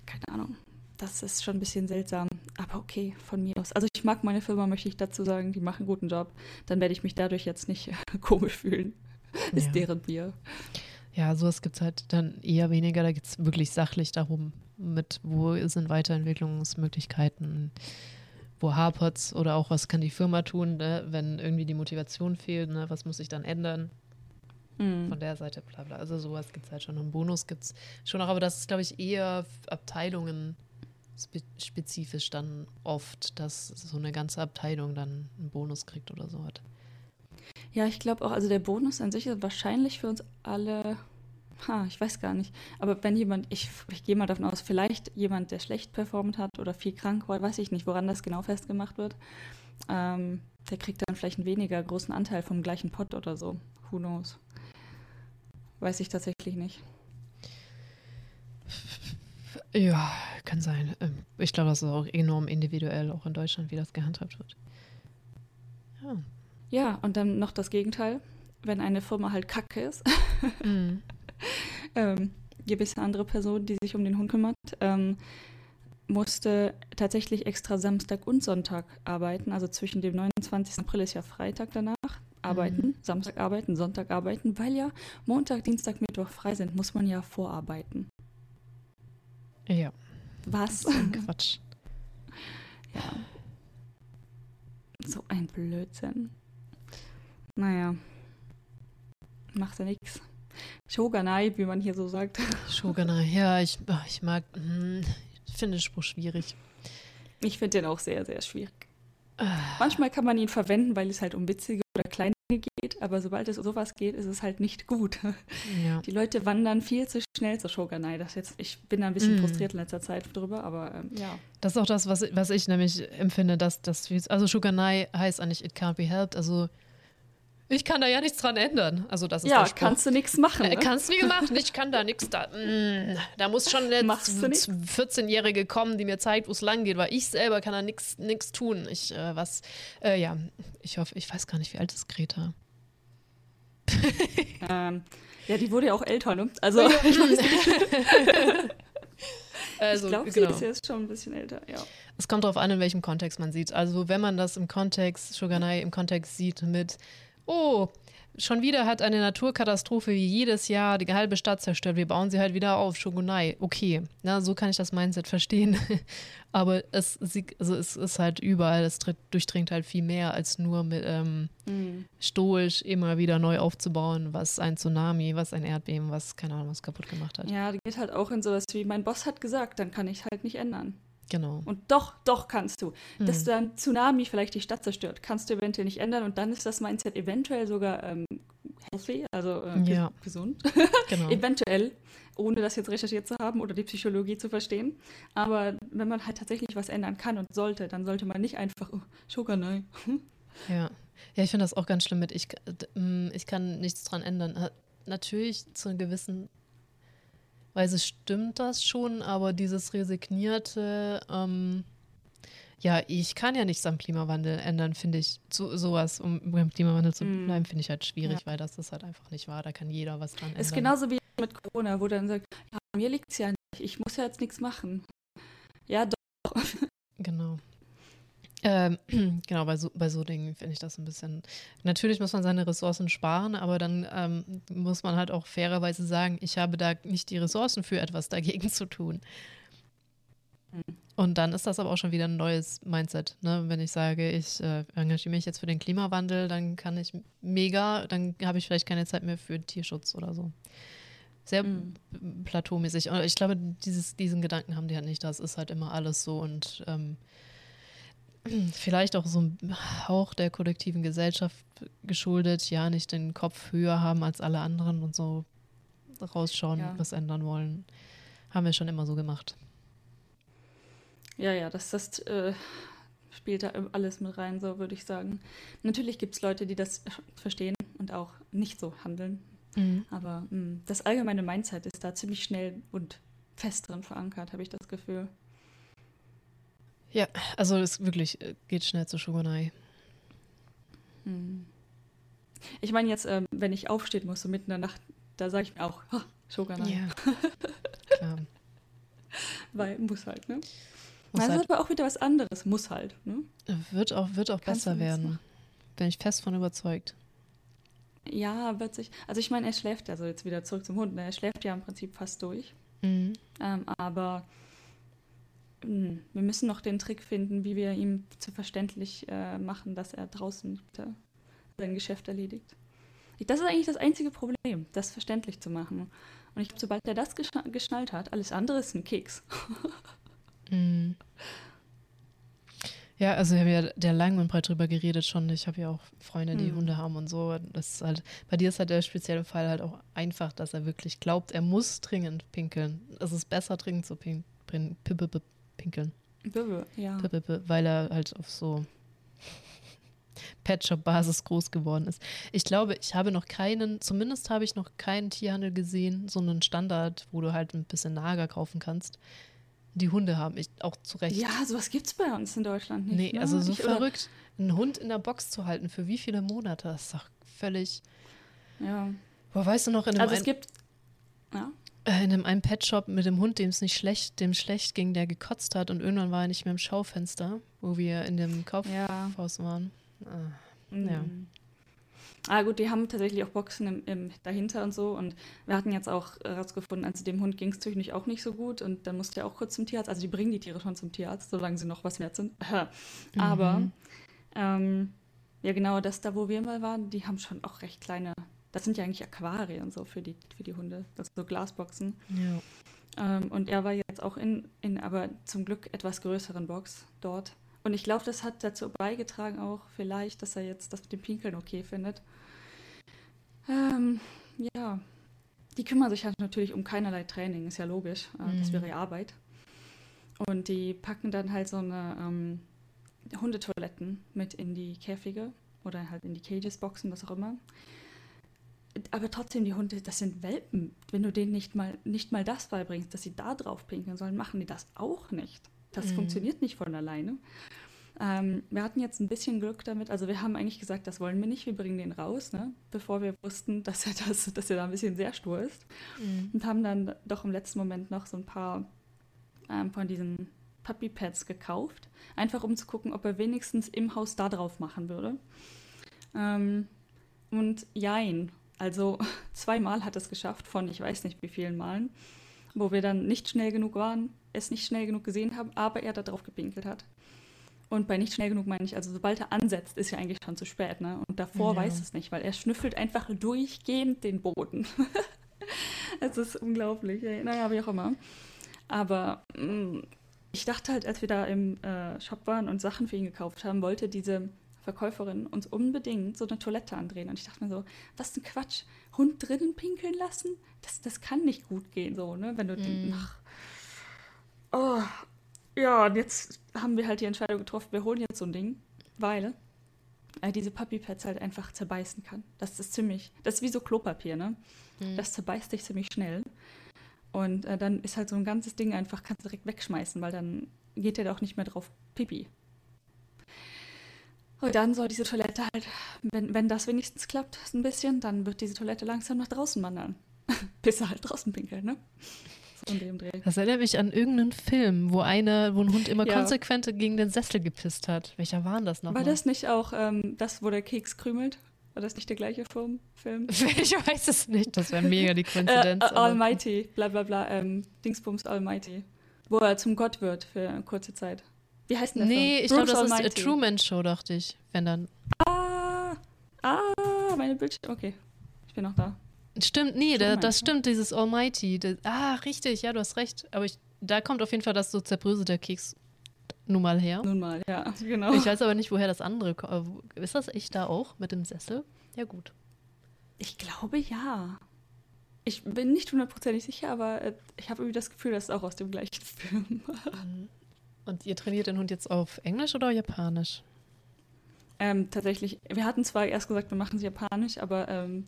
keine Ahnung. Das ist schon ein bisschen seltsam. Aber okay, von mir aus. Also ich mag meine Firma, möchte ich dazu sagen, die machen einen guten Job. Dann werde ich mich dadurch jetzt nicht komisch fühlen. Ist ja. deren Bier. Ja, sowas gibt es halt dann eher weniger. Da geht es wirklich sachlich darum, mit wo sind Weiterentwicklungsmöglichkeiten, wo hapert oder auch was kann die Firma tun, ne? wenn irgendwie die Motivation fehlt, ne? was muss sich dann ändern. Mhm. Von der Seite, bla bla. Also sowas gibt es halt schon. Und Bonus gibt es schon auch, aber das ist, glaube ich, eher Abteilungen spe spezifisch dann oft, dass so eine ganze Abteilung dann einen Bonus kriegt oder so hat. Ja, ich glaube auch, also der Bonus an sich ist wahrscheinlich für uns alle, ha, ich weiß gar nicht, aber wenn jemand, ich, ich gehe mal davon aus, vielleicht jemand, der schlecht performt hat oder viel krank war, weiß ich nicht, woran das genau festgemacht wird, ähm, der kriegt dann vielleicht einen weniger großen Anteil vom gleichen Pot oder so. Who knows? Weiß ich tatsächlich nicht. Ja, kann sein. Ähm, ich glaube, das ist auch enorm individuell, auch in Deutschland, wie das gehandhabt wird. Ja. Ja, und dann noch das Gegenteil, wenn eine Firma halt kacke ist. mm. ähm, gewisse andere Person, die sich um den Hund kümmert, ähm, musste tatsächlich extra Samstag und Sonntag arbeiten. Also zwischen dem 29. April ist ja Freitag danach. Arbeiten, mhm. Samstag arbeiten, Sonntag arbeiten, weil ja Montag, Dienstag, Mittwoch frei sind, muss man ja vorarbeiten. Ja. Was? Quatsch. ja. So ein Blödsinn. Naja. Macht ja nichts. Shogunai, wie man hier so sagt. Shogunai, ja, ich, ich mag, hm, ich finde den Spruch schwierig. Ich finde den auch sehr, sehr schwierig. Ah. Manchmal kann man ihn verwenden, weil es halt um witzige oder kleine geht, aber sobald es um sowas geht, ist es halt nicht gut. Ja. Die Leute wandern viel zu schnell zur Shogunai. Das jetzt, ich bin da ein bisschen mm. frustriert in letzter Zeit drüber, aber ähm, ja. Das ist auch das, was, was ich nämlich empfinde, dass das, also Shogunai heißt eigentlich it can't be helped, also ich kann da ja nichts dran ändern. Also das ist ja, kannst du nichts machen. Ne? Äh, kannst du nie gemacht. Ich kann da nichts da. Mm, da muss schon eine 14-Jährige kommen, die mir zeigt, wo es lang geht, weil ich selber kann da nichts tun. Ich äh, was äh, ja, ich hoffe, ich weiß gar nicht, wie alt ist Greta. ähm, ja, die wurde ja auch älter, ne? Also, also ich glaube, genau. sie ist jetzt schon ein bisschen älter, ja. Es kommt darauf an, in welchem Kontext man sieht. Also wenn man das im Kontext, Shogunai im Kontext sieht mit oh, schon wieder hat eine Naturkatastrophe wie jedes Jahr die halbe Stadt zerstört. Wir bauen sie halt wieder auf. Shogunai, okay. Na, so kann ich das Mindset verstehen. Aber es, also es ist halt überall, es durchdringt halt viel mehr als nur mit ähm, mhm. stoisch immer wieder neu aufzubauen, was ein Tsunami, was ein Erdbeben, was, keine Ahnung, was kaputt gemacht hat. Ja, geht halt auch in sowas wie, mein Boss hat gesagt, dann kann ich halt nicht ändern. Genau. Und doch, doch kannst du. Mhm. Dass dann Tsunami vielleicht die Stadt zerstört, kannst du eventuell nicht ändern und dann ist das Mindset eventuell sogar ähm, healthy, also äh, ja. gesund. Genau. eventuell, ohne das jetzt recherchiert zu haben oder die Psychologie zu verstehen. Aber wenn man halt tatsächlich was ändern kann und sollte, dann sollte man nicht einfach, oh, Schokanei. ja. Ja, ich finde das auch ganz schlimm mit, ich, mm, ich kann nichts dran ändern. Natürlich zu einem gewissen Weise stimmt das schon, aber dieses resignierte, ähm, ja, ich kann ja nichts am Klimawandel ändern, finde ich. So, sowas, um beim Klimawandel zu mm. bleiben, finde ich halt schwierig, ja. weil das ist halt einfach nicht wahr. Da kann jeder was dran ändern. Ist genauso wie mit Corona, wo dann sagt, ja, mir liegt es ja nicht, ich muss ja jetzt nichts machen. Ja, doch. Genau. Ähm, genau, bei so, bei so Dingen finde ich das ein bisschen. Natürlich muss man seine Ressourcen sparen, aber dann ähm, muss man halt auch fairerweise sagen, ich habe da nicht die Ressourcen für etwas dagegen zu tun. Mhm. Und dann ist das aber auch schon wieder ein neues Mindset. Ne? Wenn ich sage, ich äh, engagiere mich jetzt für den Klimawandel, dann kann ich mega, dann habe ich vielleicht keine Zeit mehr für Tierschutz oder so. Sehr mhm. plateaumäßig. Und ich glaube, dieses, diesen Gedanken haben die halt nicht. Das ist halt immer alles so und ähm, vielleicht auch so ein Hauch der kollektiven Gesellschaft geschuldet, ja, nicht den Kopf höher haben als alle anderen und so rausschauen, ja. was ändern wollen. Haben wir schon immer so gemacht. Ja, ja, das, das äh, spielt da alles mit rein, so würde ich sagen. Natürlich gibt es Leute, die das verstehen und auch nicht so handeln. Mhm. Aber mh, mm, das allgemeine Mindset ist da ziemlich schnell und fest drin verankert, habe ich das Gefühl. Ja, also es wirklich äh, geht schnell zu Shogunai. Hm. Ich meine jetzt, ähm, wenn ich aufstehen muss, so mitten in der Nacht, da sage ich mir auch, oh, Shogunai. Ja, klar. Weil muss halt, ne? Muss das halt. ist aber auch wieder was anderes, muss halt. Ne? Wird auch, wird auch besser werden. Bin ich fest von überzeugt. Ja, wird sich. Also ich meine, er schläft, also jetzt wieder zurück zum Hund, ne? er schläft ja im Prinzip fast durch. Mhm. Ähm, aber wir müssen noch den Trick finden, wie wir ihm zu verständlich äh, machen, dass er draußen sein Geschäft erledigt. Das ist eigentlich das einzige Problem, das verständlich zu machen. Und ich glaube, sobald er das geschnallt hat, alles andere ist ein Keks. mm. Ja, also wir haben ja der lang und breit drüber geredet schon. Ich habe ja auch Freunde, die mhm. Hunde haben und so. Das ist halt, bei dir ist halt der spezielle Fall halt auch einfach, dass er wirklich glaubt, er muss dringend pinkeln. Es ist besser, dringend zu pinkeln pinkeln. Ja. Weil er halt auf so Pet Shop Basis groß geworden ist. Ich glaube, ich habe noch keinen, zumindest habe ich noch keinen Tierhandel gesehen, so einen Standard, wo du halt ein bisschen Nager kaufen kannst. Die Hunde haben ich auch zu Recht. Ja, sowas gibt es bei uns in Deutschland nicht. Nee, ne? also so ich, verrückt, einen Hund in der Box zu halten, für wie viele Monate? Das ist doch völlig. Ja. Boah, weißt du noch, in einem. Also es gibt. Ja. Äh, in einem, einem Pet-Shop mit dem Hund, dem es nicht schlecht, dem schlecht ging, der gekotzt hat und irgendwann war er nicht mehr im Schaufenster, wo wir in dem Kaufhaus ja. waren. Ah, mhm. Ja. Ah gut, die haben tatsächlich auch Boxen im, im, dahinter und so. Und wir hatten jetzt auch herausgefunden, also dem Hund ging es natürlich auch nicht so gut und dann musste er auch kurz zum Tierarzt. Also die bringen die Tiere schon zum Tierarzt, solange sie noch was wert sind. Aber mhm. ähm, ja genau, das da, wo wir mal waren, die haben schon auch recht kleine das sind ja eigentlich Aquarien so für die, für die Hunde, also so Glasboxen. Ja. Ähm, und er war jetzt auch in, in aber zum Glück etwas größeren Box dort. Und ich glaube, das hat dazu beigetragen auch vielleicht, dass er jetzt das mit dem Pinkeln okay findet. Ähm, ja, die kümmern sich halt natürlich um keinerlei Training, ist ja logisch. Äh, mhm. Das wäre ja Arbeit. Und die packen dann halt so eine ähm, Hundetoiletten mit in die Käfige oder halt in die Cages-Boxen, was auch immer aber trotzdem, die Hunde, das sind Welpen. Wenn du denen nicht mal, nicht mal das beibringst, dass sie da drauf pinkeln sollen, machen die das auch nicht. Das mhm. funktioniert nicht von alleine. Ähm, wir hatten jetzt ein bisschen Glück damit. Also wir haben eigentlich gesagt, das wollen wir nicht, wir bringen den raus, ne? bevor wir wussten, dass er, das, dass er da ein bisschen sehr stur ist. Mhm. Und haben dann doch im letzten Moment noch so ein paar ähm, von diesen Puppy Pads gekauft. Einfach um zu gucken, ob er wenigstens im Haus da drauf machen würde. Ähm, und jein, also zweimal hat es geschafft von ich weiß nicht wie vielen Malen, wo wir dann nicht schnell genug waren, es nicht schnell genug gesehen haben, aber er da drauf gepinkelt hat. Und bei nicht schnell genug meine ich, also sobald er ansetzt, ist ja eigentlich schon zu spät, ne? Und davor ja. weiß es nicht, weil er schnüffelt einfach durchgehend den Boden. Es ist unglaublich. Naja, wie auch immer. Aber mh, mm, ich dachte halt, als wir da im äh, Shop waren und Sachen für ihn gekauft haben, wollte diese Verkäuferin uns unbedingt so eine Toilette andrehen. Und ich dachte mir so, was ein Quatsch, Hund drinnen pinkeln lassen? Das, das kann nicht gut gehen, so, ne? Wenn du mm. ach, oh, ja, und jetzt haben wir halt die Entscheidung getroffen, wir holen jetzt so ein Ding, weil er diese Puppy-Pads halt einfach zerbeißen kann. Das ist ziemlich, das ist wie so Klopapier, ne? Mm. Das zerbeißt dich ziemlich schnell. Und äh, dann ist halt so ein ganzes Ding einfach, kannst du direkt wegschmeißen, weil dann geht er doch nicht mehr drauf Pipi. Und dann soll diese Toilette halt, wenn, wenn das wenigstens klappt, ein bisschen, dann wird diese Toilette langsam nach draußen wandern. Bis er halt draußen pinkelt, ne? so in dem Dreh. Das erinnert mich an irgendeinen Film, wo eine, wo ein Hund immer Ja. konsequent gegen den Sessel gepisst hat. Welcher war denn das nochmal? War das nicht auch ähm, das, wo der Keks krümelt? War das nicht der gleiche Film? Film? Ich weiß es nicht. Das wäre mega die Äh, Koinzidenz. äh, Almighty, bla bla bla, ähm, Dingsbums Almighty. Wo er zum Gott wird für eine kurze Zeit. Wie heißt denn der Nee, Film? ich glaube, das ist A Almighty. Truman Show, dachte ich. Wenn dann. Ah, ah, meine Bildschirme. Okay, ich bin noch da. Stimmt, nee, da, das stimmt, dieses Almighty. Das, ah, richtig, ja, du hast recht. Aber ich, da kommt auf jeden Fall das so zerbröselte Keks nun mal her. Nun mal, ja, genau. Ich weiß aber nicht, woher das andere kommt. Ist das echt da auch mit dem Sessel? Ja, gut. Ich glaube ja. Ich bin nicht hundertprozentig sicher, aber äh, ich habe irgendwie das Gefühl, das ist auch aus dem gleichen Film. Und ihr trainiert den Hund jetzt auf Englisch oder Japanisch? ähm, tatsächlich, wir hatten zwar erst gesagt, wir machen es japanisch, aber ähm,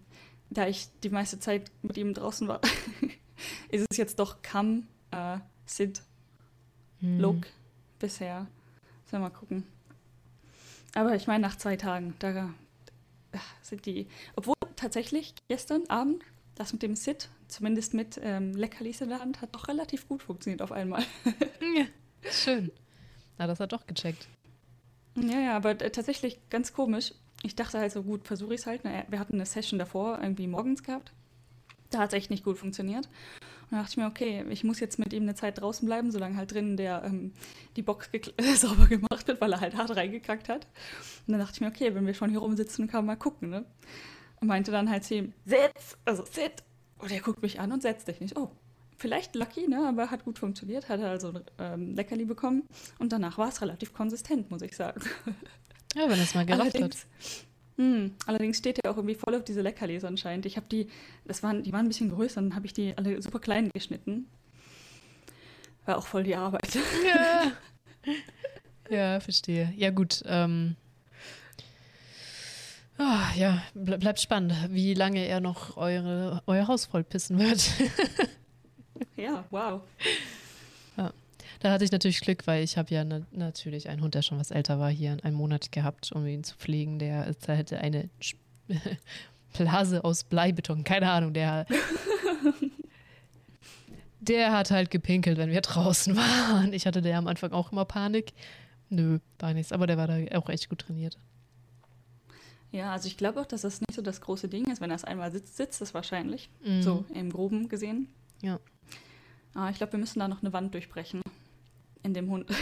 da ich die meiste Zeit mit ihm draußen war, ist es jetzt doch Kam, äh, Sid, Hm. Look bisher. Sollen wir mal gucken. Aber ich meine, nach zwei Tagen, da äh, sind die. Obwohl tatsächlich gestern Abend das mit dem Sid, zumindest mit ähm, Leckerlis in der Hand, hat doch relativ gut funktioniert auf einmal. Ja, schön. Na, das hat doch gecheckt. Ja, ja, aber äh, tatsächlich ganz komisch. Ich dachte halt so, gut, versuche ich es halt. Na, wir hatten eine Session davor, irgendwie morgens gehabt. Da hat es echt nicht gut funktioniert. Und da dachte ich mir, okay, ich muss jetzt mit ihm eine Zeit draußen bleiben, solange halt drinnen der, ähm, die Box gekl- sauber gemacht wird, weil er halt hart reingekackt hat. Und dann dachte ich mir, okay, wenn wir schon hier rumsitzen, kann man mal gucken, ne? Und meinte dann halt zu ihm, sitz, also sit. Und er guckt mich an und setzt sich nicht. Oh, vielleicht lucky, ne? Aber hat gut funktioniert, hat er also ähm, Leckerli bekommen. Und danach war es relativ konsistent, muss ich sagen. Ja, wenn es mal gerafft hat. Allerdings, hm, allerdings steht er auch irgendwie voll auf diese Leckerlis anscheinend. Ich habe die, das waren, die waren ein bisschen größer, dann habe ich die alle super klein geschnitten. War auch voll die Arbeit. Ja. ja, verstehe. Ja, gut. Ähm. Ah, ja, ble bleibt spannend, wie lange er noch eure, euer Haus vollpissen wird. ja, wow. Da hatte ich natürlich Glück, weil ich habe ja na natürlich einen Hund, der schon was älter war, hier einen Monat gehabt, um ihn zu pflegen. Der, der hätte eine Blase aus Bleibeton, keine Ahnung, der, der hat halt gepinkelt, wenn wir draußen waren. Ich hatte der am Anfang auch immer Panik. Nö, war nichts, aber der war da auch echt gut trainiert. Ja, also ich glaube auch, dass das nicht so das große Ding ist. Wenn er es einmal sitzt, sitzt es wahrscheinlich. Mhm. So im Groben gesehen. Ja. Aber ich glaube, wir müssen da noch eine Wand durchbrechen. In dem Hund.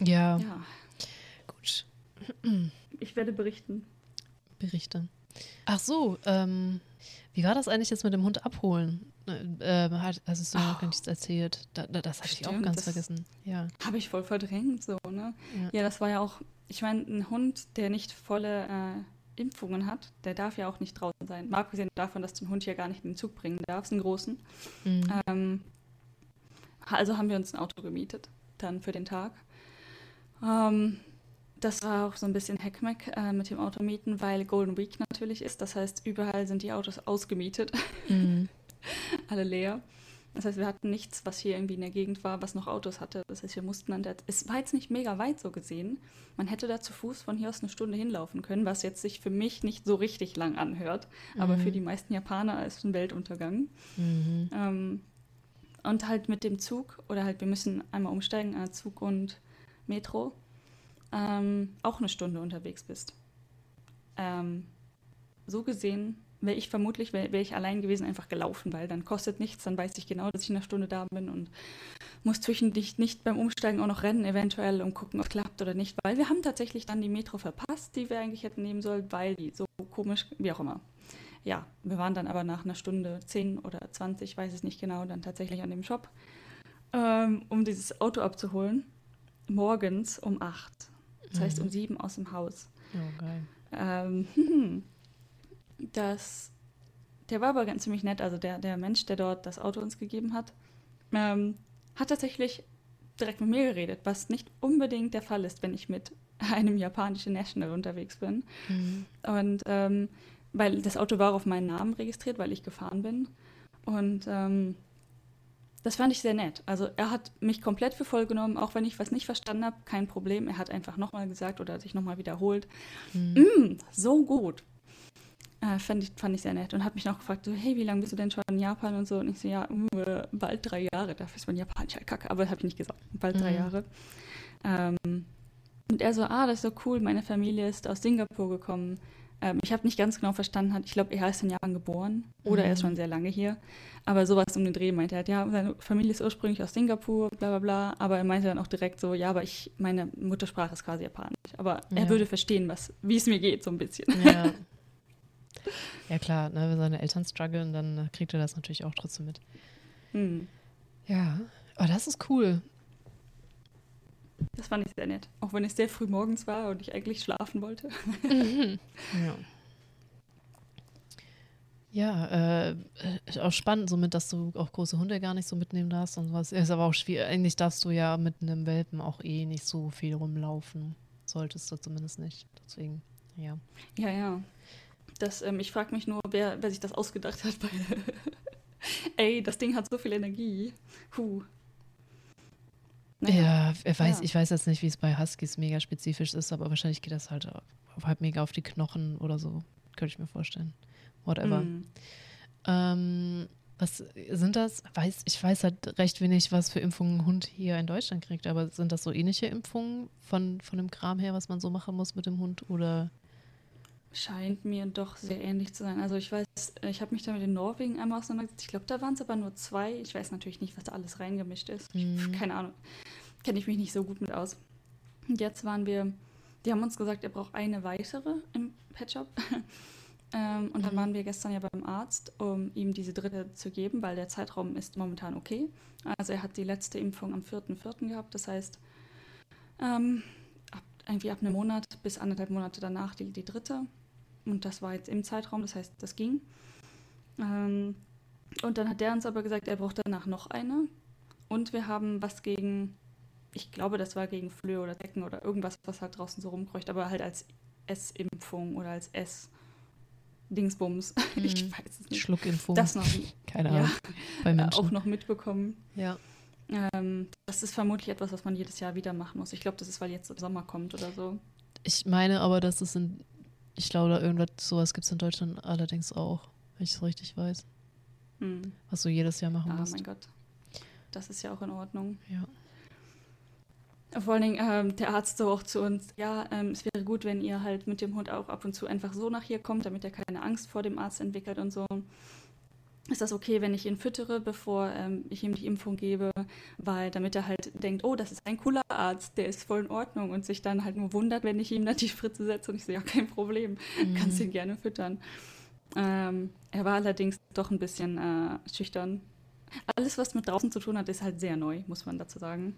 Ja, Ja, gut. ich werde berichten. Berichte. Ach so, ähm, wie war das eigentlich jetzt mit dem Hund abholen? Äh, äh, hat, hast du mir noch Oh. gar nichts erzählt? Da, da, das hatte ich auch Stimmt, ganz vergessen. Ja. Habe ich voll verdrängt, so, ne? Ja. Ja, das war ja auch, ich meine, ein Hund, der nicht volle äh, Impfungen hat, der darf ja auch nicht draußen sein. Mal abgesehen davon, dass du den Hund hier gar nicht in den Zug bringen darfst, einen großen. Mhm. Ähm, also haben wir uns ein Auto gemietet, dann für den Tag. Ähm, das war auch so ein bisschen Heckmeck äh, mit dem Auto mieten, weil Golden Week natürlich ist. Das heißt, überall sind die Autos ausgemietet, Mhm. alle leer. Das heißt, wir hatten nichts, was hier irgendwie in der Gegend war, was noch Autos hatte. Das heißt, wir mussten dann, der, es war jetzt nicht mega weit so gesehen. Man hätte da zu Fuß von hier aus eine Stunde hinlaufen können, was jetzt sich für mich nicht so richtig lang anhört. Aber Mhm. für die meisten Japaner ist es ein Weltuntergang. Mhm. Ähm, und halt mit dem Zug, oder halt, wir müssen einmal umsteigen, äh, Zug und Metro, ähm, auch eine Stunde unterwegs bist. Ähm, so gesehen wäre ich vermutlich, wäre wär ich allein gewesen, einfach gelaufen, weil dann kostet nichts, dann weiß ich genau, dass ich in einer Stunde da bin und muss zwischendurch nicht beim Umsteigen auch noch rennen, eventuell, um gucken, ob es klappt oder nicht, weil wir haben tatsächlich dann die Metro verpasst, die wir eigentlich hätten nehmen sollen, weil die so komisch, wie auch immer. Ja, wir waren dann aber nach einer Stunde 10 oder 20, weiß es nicht genau, dann tatsächlich an dem Shop, ähm, um dieses Auto abzuholen. Morgens um 8. Das heißt Mhm. um 7 aus dem Haus. Oh, geil. Ähm, das, der war aber ganz ziemlich nett. Also der, der Mensch, der dort das Auto uns gegeben hat, ähm, hat tatsächlich direkt mit mir geredet, was nicht unbedingt der Fall ist, wenn ich mit einem japanischen National unterwegs bin. Mhm. Und ähm, weil das Auto war auf meinen Namen registriert, weil ich gefahren bin. Und ähm, das fand ich sehr nett. Also er hat mich komplett für voll genommen, auch wenn ich was nicht verstanden habe, kein Problem. Er hat einfach nochmal gesagt oder sich nochmal wiederholt. Mhm. Mm, so gut. Äh, fand, ich, fand ich sehr nett und hat mich noch gefragt, so, hey, wie lange bist du denn schon in Japan und so? Und ich so, ja, äh, bald drei Jahre. Dafür ist mein Japanisch halt kacke, aber das habe ich nicht gesagt. Bald mhm. drei Jahre. Ähm, und er so, ah, das ist so cool, meine Familie ist aus Singapur gekommen. Ähm, ich habe nicht ganz genau verstanden, ich glaube, er ist in Japan geboren oder mhm. er ist schon mhm. sehr lange hier. Aber sowas um den Dreh meinte er, ja, seine Familie ist ursprünglich aus Singapur, bla bla bla. Aber er meinte dann auch direkt so, ja, aber ich, meine Muttersprache ist quasi Japanisch. Aber er ja. würde verstehen, was, wie es mir geht, so ein bisschen. Ja, ja klar, ne, wenn seine Eltern strugglen, dann kriegt er das natürlich auch trotzdem mit. Mhm. Ja, aber das ist cool. Das fand ich sehr nett. Auch wenn es sehr früh morgens war und ich eigentlich schlafen wollte. Mhm. Ja. Ja, äh, äh, auch spannend somit, dass du auch große Hunde gar nicht so mitnehmen darfst und was. Ist aber auch schwierig. Eigentlich darfst du ja mit einem Welpen auch eh nicht so viel rumlaufen. Solltest du zumindest nicht. Deswegen, ja. Ja, ja. Das, ähm, ich frage mich nur, wer, wer sich das ausgedacht hat. Ey, das Ding hat so viel Energie. Huh. Naja. Ja, weiß, ja. ich weiß jetzt nicht, wie es bei Huskies mega spezifisch ist, aber wahrscheinlich geht das halt halt mega auf die Knochen oder so. Könnte ich mir vorstellen. Whatever. Mm. Ähm, was sind das? Weiß, ich weiß halt recht wenig, was für Impfungen ein Hund hier in Deutschland kriegt, aber sind das so ähnliche Impfungen von, von dem Kram her, was man so machen muss mit dem Hund? Oder Scheint mir doch sehr ähnlich zu sein. Also ich weiß, ich habe mich damit in Norwegen einmal auseinandergesetzt. Ich glaube, da waren es aber nur zwei. Ich weiß natürlich nicht, was da alles reingemischt ist. Mhm. Keine Ahnung. Kenne ich mich nicht so gut mit aus. Und jetzt waren wir, die haben uns gesagt, er braucht eine weitere im Pet Shop. ähm, und dann mhm. waren wir gestern ja beim Arzt, um ihm diese dritte zu geben, weil der Zeitraum ist momentan okay. Also er hat die letzte Impfung am 4.4. gehabt. Das heißt, ähm, ab, irgendwie ab einem Monat bis anderthalb Monate danach die, die dritte. Und das war jetzt im Zeitraum, das heißt, das ging. Ähm, und dann hat der uns aber gesagt, er braucht danach noch eine. Und wir haben was gegen, ich glaube, das war gegen Flöhe oder Decken oder irgendwas, was halt draußen so rumkreucht, aber halt als S-Impfung oder als S-Dingsbums. Mhm. Ich weiß es nicht. Schluckimpfung. Das noch. Keine Ahnung. Ja, bei Auch noch mitbekommen. Ja. Ähm, das ist vermutlich etwas, was man jedes Jahr wieder machen muss. Ich glaube, das ist, weil jetzt Sommer kommt oder so. Ich meine aber, dass es in ich glaube, irgendwas sowas gibt es in Deutschland allerdings auch, wenn ich es richtig weiß. Hm. Was du jedes Jahr machen ah, musst. Oh mein Gott. Das ist ja auch in Ordnung. Ja. Vor allen Dingen ähm, der Arzt so auch zu uns, ja, ähm, es wäre gut, wenn ihr halt mit dem Hund auch ab und zu einfach so nach hier kommt, damit er keine Angst vor dem Arzt entwickelt und so ist das okay, wenn ich ihn füttere, bevor ähm, ich ihm die Impfung gebe, weil damit er halt denkt, oh, das ist ein cooler Arzt, der ist voll in Ordnung und sich dann halt nur wundert, wenn ich ihm dann die Spritze setze und ich so, ja, kein Problem, mhm. kannst ihn gerne füttern. Ähm, er war allerdings doch ein bisschen äh, schüchtern. Alles, was mit draußen zu tun hat, ist halt sehr neu, muss man dazu sagen.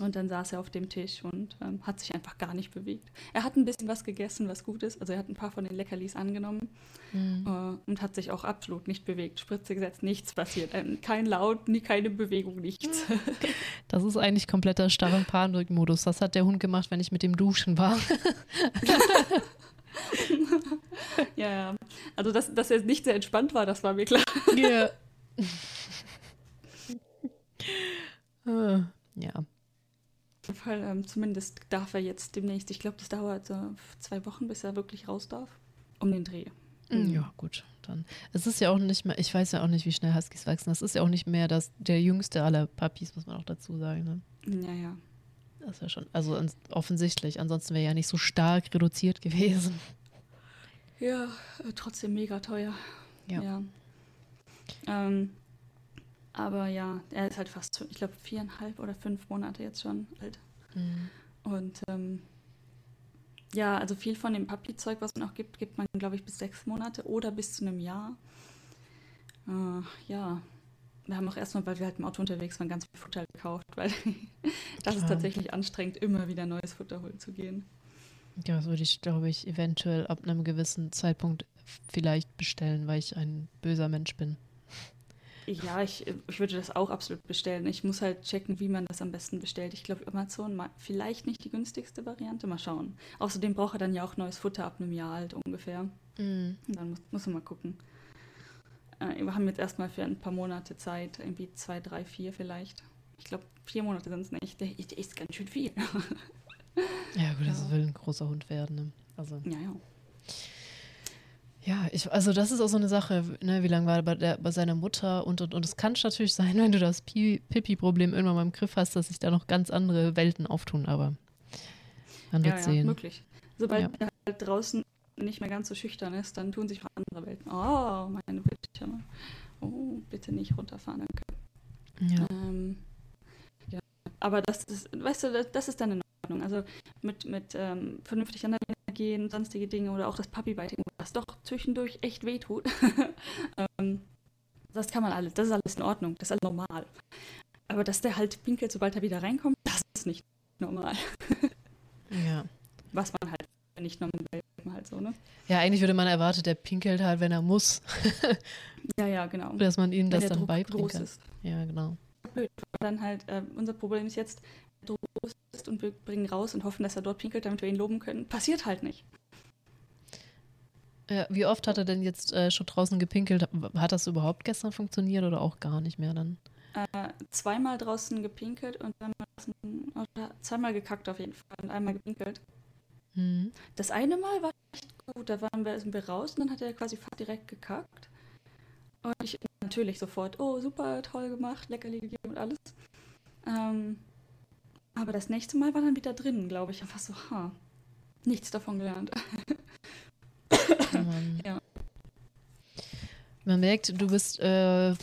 Und dann saß er auf dem Tisch und ähm, hat sich einfach gar nicht bewegt. Er hat ein bisschen was gegessen, was gut ist. Also er hat ein paar von den Leckerlis angenommen mhm. äh, und hat sich auch absolut nicht bewegt. Spritze gesetzt, nichts passiert. Ähm, kein Laut, nie keine Bewegung, nichts. Das ist eigentlich kompletter starren Panikmodus. Das hat der Hund gemacht, wenn ich mit dem Duschen war. ja, ja. Also dass, dass er nicht sehr entspannt war, das war mir klar. Ja. Ah, ja jeden Fall, ähm, zumindest darf er jetzt demnächst, ich glaube, das dauert so zwei Wochen, bis er wirklich raus darf, um den Dreh. Mhm. Ja, gut, dann. Es ist ja auch nicht mehr, ich weiß ja auch nicht, wie schnell Huskies wachsen. Das ist ja auch nicht mehr das, der jüngste aller Puppies, muss man auch dazu sagen. Ne? Ja, ja. Das ist ja schon, also offensichtlich. Ansonsten wäre ja nicht so stark reduziert gewesen. Ja, äh, trotzdem mega teuer. Ja. ja. Ähm, aber ja, er ist halt fast, ich glaube, viereinhalb oder fünf Monate jetzt schon alt. Mhm. Und ähm, ja, also viel von dem Papi-Zeug, was man auch gibt, gibt man, glaube ich, bis sechs Monate oder bis zu einem Jahr. Äh, ja, wir haben auch erstmal, weil wir halt im Auto unterwegs waren, ganz viel Futter gekauft, weil das ist tatsächlich anstrengend, immer wieder neues Futter holen zu gehen. Ja, das würde ich, glaube ich, eventuell ab einem gewissen Zeitpunkt vielleicht bestellen, weil ich ein böser Mensch bin. Ja, ich, ich würde das auch absolut bestellen. Ich muss halt checken, wie man das am besten bestellt. Ich glaube, Amazon vielleicht nicht die günstigste Variante. Mal schauen. Außerdem braucht er dann ja auch neues Futter ab einem Jahr alt ungefähr. Mm. dann muss, muss man mal gucken. Äh, wir haben jetzt erstmal für ein paar Monate Zeit, irgendwie zwei, drei, vier vielleicht. Ich glaube, vier Monate sind es nicht. Der, der, ist ganz schön viel. ja, gut, das ja. will ein großer Hund werden. Ne? Also. Ja, ja. Ja, ich, also das ist auch so eine Sache, ne, wie lange war er bei, der, bei seiner Mutter und, und, und es kann natürlich sein, wenn du das Pipi-Problem irgendwann mal im Griff hast, dass sich da noch ganz andere Welten auftun, aber man wird ja, sehen. Ja, möglich. Sobald Ja. er halt draußen nicht mehr ganz so schüchtern ist, dann tun sich auch andere Welten. Oh, meine Bildschirme. Oh, bitte nicht runterfahren, danke. Ja. Ähm, ja. Aber das ist, weißt du, das, das ist dann in. Also mit, mit ähm, vernünftig aneinander gehen, sonstige Dinge oder auch das Puppy-Biting, was doch zwischendurch echt wehtut. ähm, das kann man alles, das ist alles in Ordnung, das ist alles normal. Aber dass der halt pinkelt, sobald er wieder reinkommt, das ist nicht normal. ja. Was man halt nicht normal halt so, ne? Ja, eigentlich würde man erwarten, der pinkelt halt, wenn er muss, Ja, ja, genau. dass man ihm Wenn das dann Druck beibringen groß kann. ist. Ja, genau. blöd. Dann halt, äh, unser Problem ist jetzt, ist und wir bringen raus und hoffen, dass er dort pinkelt, damit wir ihn loben können. Passiert halt nicht. Ja, wie oft hat er denn jetzt äh, schon draußen gepinkelt? Hat das überhaupt gestern funktioniert oder auch gar nicht mehr dann? Äh, zweimal draußen gepinkelt und zweimal, zweimal gekackt auf jeden Fall und einmal gepinkelt. Mhm. Das eine Mal war echt gut, da waren wir, sind wir raus und dann hat er quasi fast direkt gekackt. Und ich natürlich sofort, oh, super, toll gemacht, Leckerli gegeben und alles. Ähm, aber das nächste Mal war dann wieder drin, glaube ich. Einfach so, ha, nichts davon gelernt. Mann. Ja. Man merkt, du bist äh,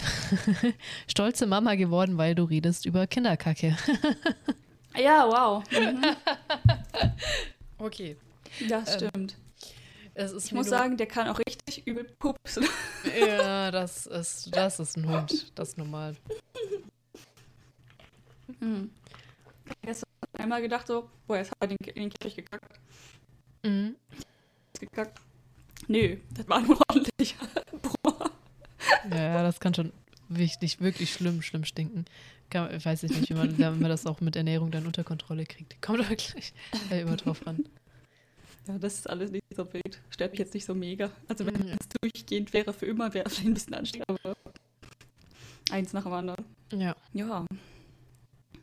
stolze Mama geworden, weil du redest über Kinderkacke. Ja, wow. Mhm. Okay. Das Ähm, stimmt. Ist Ich muss sagen, der kann auch richtig übel pupsen. Ja, das ist, das ist ein Hund. Das ist normal. Mhm. Gestern einmal gedacht so, boah, jetzt hat er den, in den Käfig gekackt. Mhm. gekackt. Nö, das war nur ordentlich. boah. Ja, das kann schon wirklich, wirklich schlimm, schlimm stinken. Kann, ich weiß nicht, wie man, wenn man das auch mit Ernährung dann unter Kontrolle kriegt. Kommt wirklich äh, immer drauf ran. Ja, das ist alles nicht so wild. Stört mich jetzt nicht so mega. Also wenn Ja. es durchgehend wäre für immer, wäre vielleicht ein bisschen anstrengend, aber eins nach dem anderen. Ja. Ja.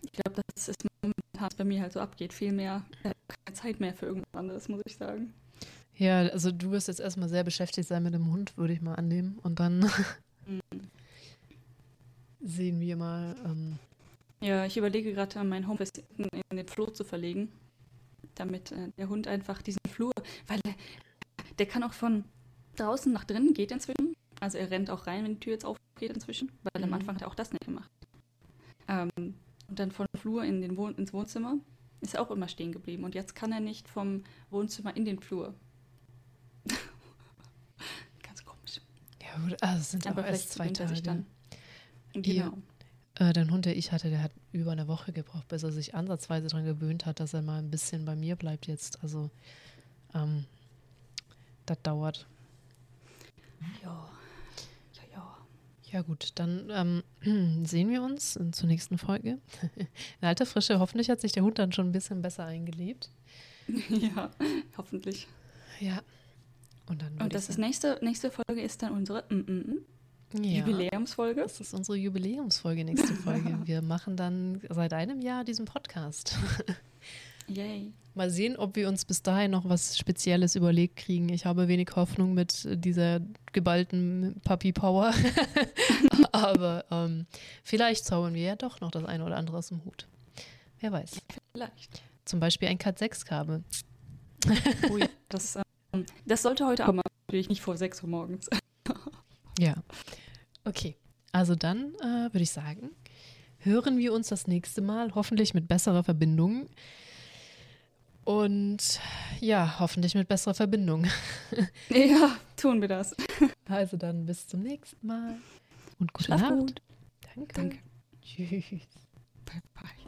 Ich glaube, das ist momentan, bei mir halt so abgeht. Viel mehr, äh, keine Zeit mehr für irgendwas anderes, muss ich sagen. Ja, also du wirst jetzt erstmal sehr beschäftigt sein mit dem Hund, würde ich mal annehmen. Und dann Mhm. sehen wir mal. Ähm, Ja, ich überlege gerade, mein Homeoffice in den Flur zu verlegen, damit äh, der Hund einfach diesen Flur, weil der, der kann auch von draußen nach drinnen, geht inzwischen. Also er rennt auch rein, wenn die Tür jetzt aufgeht inzwischen, weil am Mhm. Anfang hat er auch das nicht gemacht. Ähm, und dann von Flur in den Wohn ins Wohnzimmer ist er auch immer stehen geblieben. Und jetzt kann er nicht vom Wohnzimmer in den Flur. Ganz komisch. ja, gut, also es sind Aber aber erst zwei Tage. dann. Genau. Äh, den Hund, der ich hatte, der hat über eine Woche gebraucht, bis er sich ansatzweise daran gewöhnt hat, dass er mal ein bisschen bei mir bleibt jetzt. Also, ähm, das dauert. Ja. Ja gut, dann ähm, sehen wir uns zur nächsten Folge. In alter Frische, hoffentlich hat sich der Hund dann schon ein bisschen besser eingelebt. ja, hoffentlich. Ja. Und dann Und das ist nächste, nächste Folge ist dann unsere mm, mm, mm, ja, Jubiläumsfolge. Das ist unsere Jubiläumsfolge, nächste Folge. Wir machen dann seit einem Jahr diesen Podcast. Yay. Mal sehen, ob wir uns bis dahin noch was Spezielles überlegt kriegen. Ich habe wenig Hoffnung mit dieser geballten Puppy-Power. Aber ähm, vielleicht zaubern wir ja doch noch das eine oder andere aus dem Hut. Wer weiß. Vielleicht. Zum Beispiel ein Cat-6-Kabel. Oh ja, das, ähm, das sollte heute aber natürlich nicht vor 6 Uhr morgens. Ja. Okay. Also dann äh, würde ich sagen, hören wir uns das nächste Mal, hoffentlich mit besserer Verbindung. Und ja, hoffentlich mit besserer Verbindung. ja, tun wir das. Also dann bis zum nächsten Mal. Und gute Schlaf Nacht. gut. Danke. Danke. Tschüss. Bye, bye.